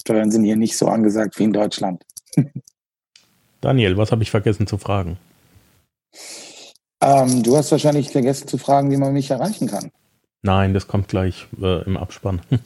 Steuern sind hier nicht so angesagt wie in Deutschland. Daniel, was habe ich vergessen zu fragen? Ähm, du hast wahrscheinlich vergessen zu fragen, wie man mich erreichen kann. Nein, das kommt gleich äh, im Abspann. Im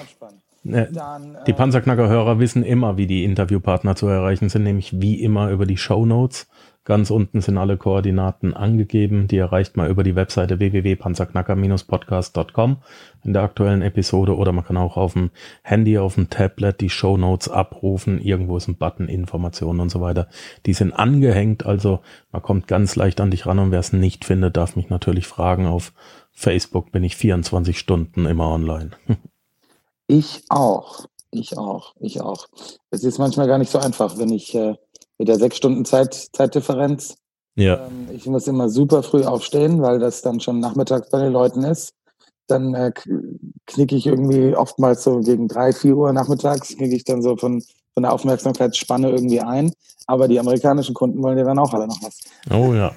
Abspann. Dann, die äh, Panzerknacker-Hörer wissen immer, wie die Interviewpartner zu erreichen sind, nämlich wie immer über die Show Notes. Ganz unten sind alle Koordinaten angegeben. Die erreicht man über die Webseite www.panzerknacker-podcast.com in der aktuellen Episode oder man kann auch auf dem Handy, auf dem Tablet die Show Notes abrufen. Irgendwo ist ein Button, Informationen und so weiter. Die sind angehängt, also man kommt ganz leicht an dich ran und wer es nicht findet, darf mich natürlich fragen. Auf Facebook bin ich 24 Stunden immer online. Ich auch. Ich auch. Ich auch. Es ist manchmal gar nicht so einfach, wenn ich äh, mit der sechs Stunden Zeit, Zeitdifferenz. Ja. Ähm, ich muss immer super früh aufstehen, weil das dann schon nachmittags bei den Leuten ist. Dann äh, knicke ich irgendwie oftmals so gegen drei, vier Uhr nachmittags, knicke ich dann so von von der Aufmerksamkeitsspanne irgendwie ein. Aber die amerikanischen Kunden wollen ja dann auch alle noch was. Oh ja.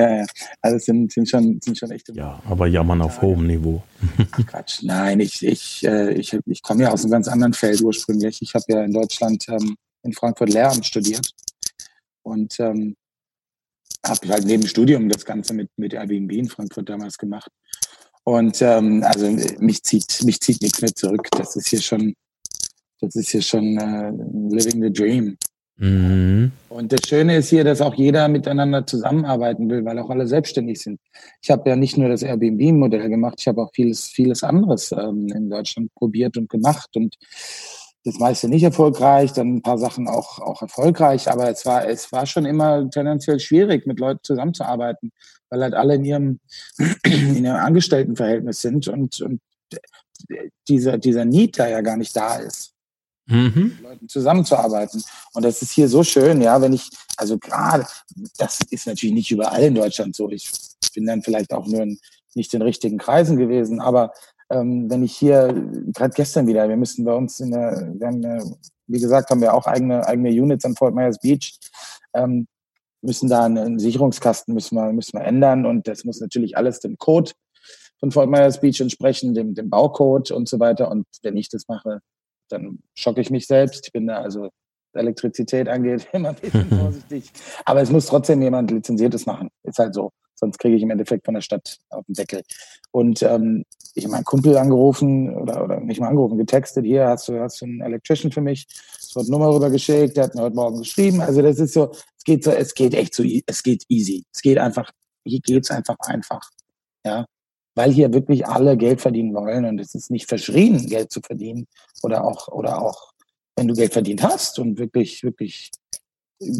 Ja, also es sind, sind, schon, sind schon echte. Ja, aber jammern auf hohem Niveau. Ach Quatsch, nein, ich, ich, äh, ich, ich komme ja aus einem ganz anderen Feld ursprünglich. Ich habe ja in Deutschland ähm, in Frankfurt Lehramt studiert und ähm, habe halt neben dem Studium das Ganze mit, mit Airbnb in Frankfurt damals gemacht. Und ähm, also mich zieht, mich zieht nichts mehr zurück. Das ist hier schon, das ist hier schon äh, living the dream. Mhm. Und das Schöne ist hier, dass auch jeder miteinander zusammenarbeiten will, weil auch alle selbstständig sind. Ich habe ja nicht nur das Airbnb-Modell gemacht, ich habe auch vieles, vieles anderes ähm, in Deutschland probiert und gemacht und das meiste nicht erfolgreich, dann ein paar Sachen auch, auch erfolgreich, aber es war, es war schon immer tendenziell schwierig, mit Leuten zusammenzuarbeiten, weil halt alle in ihrem, in ihrem Angestelltenverhältnis sind und, und dieser, dieser Need da ja gar nicht da ist mhm. mit Leuten zusammenzuarbeiten. Und das ist hier so schön, ja, wenn ich, also gerade, das ist natürlich nicht überall in Deutschland so. Ich bin dann vielleicht auch nur in, nicht in richtigen Kreisen gewesen, aber ähm, wenn ich hier, gerade gestern wieder, wir müssen bei uns in der, wir haben, eine, wie gesagt, haben wir auch eigene, eigene Units an Fort Myers Beach, ähm, müssen da einen Sicherungskasten müssen wir, müssen wir ändern und das muss natürlich alles dem Code von Fort Myers Beach entsprechen, dem, dem Baucode und so weiter. Und wenn ich das mache, dann schocke ich mich selbst. Ich bin da also, Elektrizität angeht, immer ein bisschen vorsichtig. Aber es muss trotzdem jemand Lizenziertes machen. Ist halt so. Sonst kriege ich im Endeffekt von der Stadt auf den Deckel. Und ähm, ich habe meinen Kumpel angerufen oder, oder nicht mal angerufen, getextet, hier hast du, hast du einen Electrician für mich, es wird Nummer rübergeschickt, der hat mir heute Morgen geschrieben. Also das ist so, es geht so, es geht echt so, es geht easy. Es geht einfach, hier geht's einfach einfach. Ja weil hier wirklich alle Geld verdienen wollen und es ist nicht verschrien, Geld zu verdienen oder auch, oder auch, wenn du Geld verdient hast und wirklich, wirklich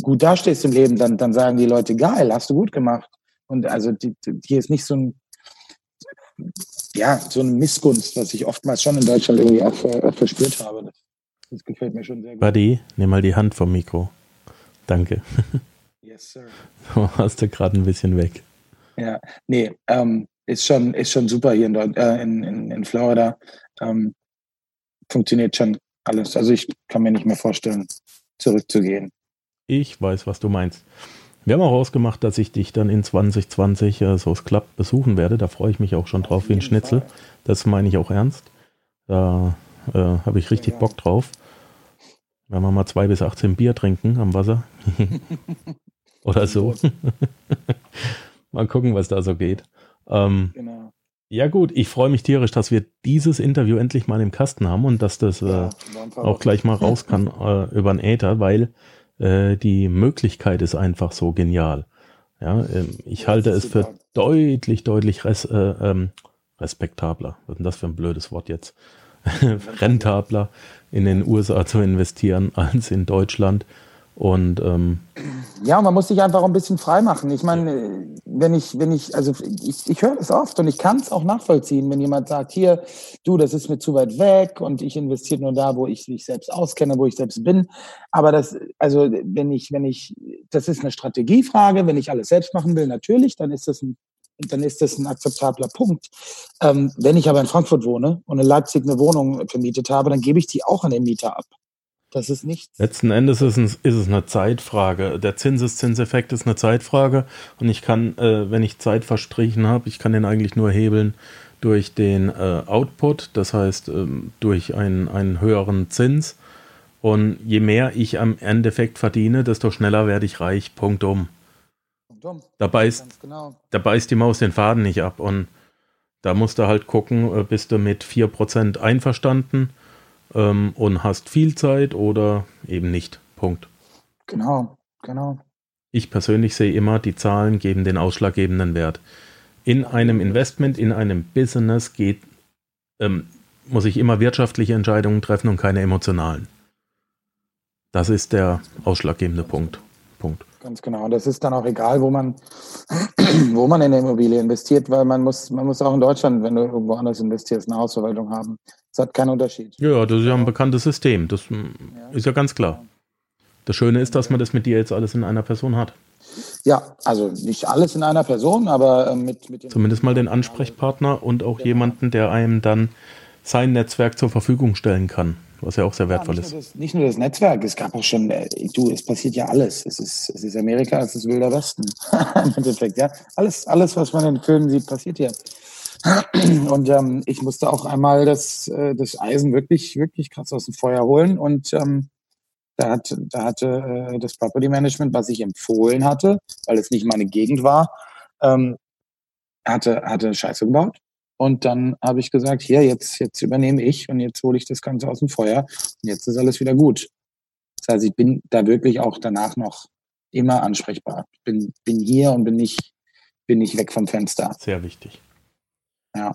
gut dastehst im Leben, dann, dann sagen die Leute, geil, hast du gut gemacht. Und also die, die, hier ist nicht so ein, ja, so eine Missgunst, was ich oftmals schon in Deutschland irgendwie auch, auch verspürt habe. Das, das, gefällt mir schon sehr gut. Buddy, nimm mal die Hand vom Mikro. Danke. Yes, sir. So hast du gerade ein bisschen weg. Ja, nee, ähm, ist schon, ist schon super hier in, äh, in, in, in Florida. Ähm, funktioniert schon alles. Also ich kann mir nicht mehr vorstellen, zurückzugehen. Ich weiß, was du meinst. Wir haben auch ausgemacht, dass ich dich dann in 2020, äh, so es klappt, besuchen werde. Da freue ich mich auch schon drauf wie ein Schnitzel. Fall. Das meine ich auch ernst. Da äh, habe ich richtig Bock drauf. Wenn wir mal zwei bis 18 Bier trinken am Wasser. Oder so. mal gucken, was da so geht. Ähm, genau. Ja gut, ich freue mich tierisch, dass wir dieses Interview endlich mal im Kasten haben und dass das ja, äh, auch gleich mal raus kann äh, über den Äther, weil äh, die Möglichkeit ist einfach so genial. Ja, ähm, ich ja, halte es für super. deutlich, deutlich res, äh, ähm, respektabler. Was ist denn das für ein blödes Wort jetzt? Rentabler in den USA zu investieren als in Deutschland. Und ähm, ja, man muss sich einfach ein bisschen frei machen. Ich meine, wenn ich, wenn ich, also ich, ich höre das oft und ich kann es auch nachvollziehen, wenn jemand sagt, hier, du, das ist mir zu weit weg und ich investiere nur da, wo ich mich selbst auskenne, wo ich selbst bin. Aber das, also wenn ich, wenn ich, das ist eine Strategiefrage, wenn ich alles selbst machen will, natürlich, dann ist das ein dann ist das ein akzeptabler Punkt. Ähm, wenn ich aber in Frankfurt wohne und in Leipzig eine Wohnung vermietet habe, dann gebe ich die auch an den Mieter ab. Das ist nichts. Letzten Endes ist es, ist es eine Zeitfrage. Der Zinseszinseffekt ist eine Zeitfrage und ich kann, äh, wenn ich Zeit verstrichen habe, ich kann den eigentlich nur hebeln durch den äh, Output, das heißt ähm, durch einen, einen höheren Zins. Und je mehr ich am Endeffekt verdiene, desto schneller werde ich reich. Punkt um. Punkt um. Da beißt, genau. da beißt die Maus den Faden nicht ab. Und da musst du halt gucken, äh, bist du mit 4% einverstanden ähm, und hast viel Zeit oder eben nicht. Punkt. Genau, genau. Ich persönlich sehe immer, die Zahlen geben den ausschlaggebenden Wert. In einem Investment, in einem Business geht, ähm, muss ich immer wirtschaftliche Entscheidungen treffen und keine emotionalen. Das ist der ausschlaggebende Punkt. Punkt. Ganz genau. Und das ist dann auch egal, wo man, wo man in der Immobilie investiert, weil man muss, man muss auch in Deutschland, wenn du irgendwo anders investierst, eine Hausverwaltung haben. Das hat keinen Unterschied. Ja, das ist ja ein bekanntes System. Das ist ja ganz klar. Das Schöne ist, dass man das mit dir jetzt alles in einer Person hat. Ja, also nicht alles in einer Person, aber äh, mit, mit Zumindest mal den Ansprechpartner und auch genau. jemanden, der einem dann sein Netzwerk zur Verfügung stellen kann. was ja auch sehr wertvoll ja, nicht ist. Nur das, nicht nur das Netzwerk, es gab auch schon, äh, du, es passiert ja alles. Es ist, es ist Amerika, es ist Wilder Westen. Im Endeffekt, ja. Alles, alles, was man in Filmen sieht, passiert hier. Und ähm, ich musste auch einmal das, äh, das Eisen wirklich, wirklich krass aus dem Feuer holen. Und ähm, da, hat, da hatte äh, das Property Management, was ich empfohlen hatte, weil es nicht meine Gegend war, ähm, hatte, hatte Scheiße gebaut. Und dann habe ich gesagt, hier, jetzt, jetzt übernehme ich und jetzt hole ich das Ganze aus dem Feuer und jetzt ist alles wieder gut. Das heißt, ich bin da wirklich auch danach noch immer ansprechbar. Bin, bin hier und bin nicht, bin nicht weg vom Fenster. Sehr wichtig. Ja.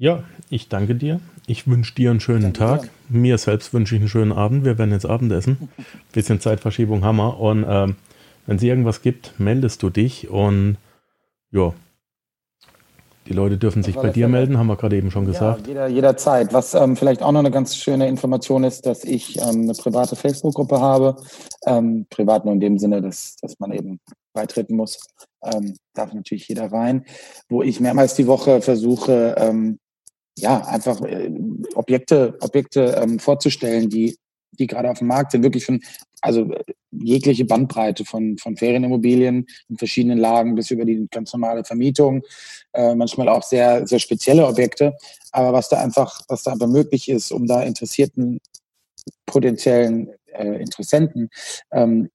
Ja, ich danke dir. Ich wünsche dir einen schönen danke Tag. Dir. Mir selbst wünsche ich einen schönen Abend. Wir werden jetzt Abendessen. Bisschen Zeitverschiebung Hammer. Und ähm, wenn es irgendwas gibt, meldest du dich. Und ja, die Leute dürfen sich bei dir Fälle. melden, haben wir gerade eben schon gesagt. Ja, jeder, jederzeit. Was ähm, vielleicht auch noch eine ganz schöne Information ist, dass ich ähm, eine private Facebook-Gruppe habe. Ähm, privat nur in dem Sinne, dass, dass man eben beitreten muss. Ähm, darf natürlich jeder rein. Wo ich mehrmals die Woche versuche, ähm, ja, einfach äh, Objekte, Objekte ähm, vorzustellen, die die gerade auf dem Markt sind, wirklich von, also jegliche Bandbreite von, von Ferienimmobilien in verschiedenen Lagen bis über die ganz normale Vermietung, äh, manchmal auch sehr, sehr spezielle Objekte. Aber was da einfach, was da einfach möglich ist, um da interessierten potenziellen äh, Interessenten ähm,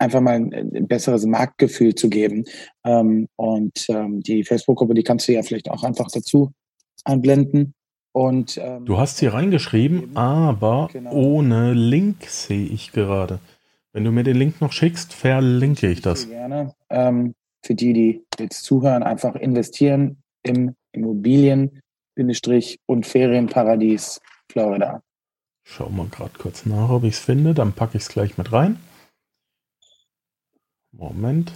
einfach mal ein, ein, besseres Marktgefühl zu geben. Ähm, und ähm, die Facebook-Gruppe, die kannst du ja vielleicht auch einfach dazu einblenden. Und, ähm, du hast hier reingeschrieben, aber genau. ohne Link sehe ich gerade. Wenn du mir den Link noch schickst, verlinke ich das. Gerne. Ähm, für die, die jetzt zuhören, einfach investieren im Immobilien- und Ferienparadies Florida. Schau mal gerade kurz nach, ob ich es finde. Dann packe ich es gleich mit rein. Moment.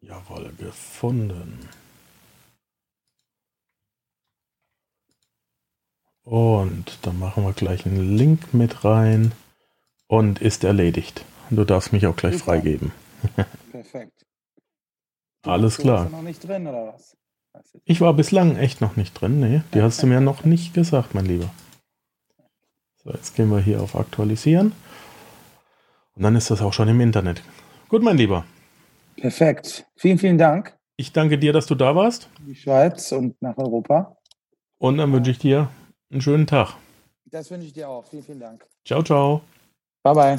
Jawohl, gefunden. Und dann machen wir gleich einen Link mit rein und ist erledigt. Du darfst mich auch gleich Super. freigeben. Perfekt. Alles klar. Du noch nicht drin, oder was? Ich war bislang echt noch nicht drin. Nee, die hast du mir noch nicht gesagt, mein Lieber. So, jetzt gehen wir hier auf Aktualisieren. Und dann ist das auch schon im Internet. Gut, mein Lieber. Perfekt. Vielen, vielen Dank. Ich danke dir, dass du da warst. Die Schweiz und nach Europa. Und dann wünsche ich dir einen schönen Tag. Das wünsche ich dir auch. Vielen, vielen Dank. Ciao, ciao. Bye, bye.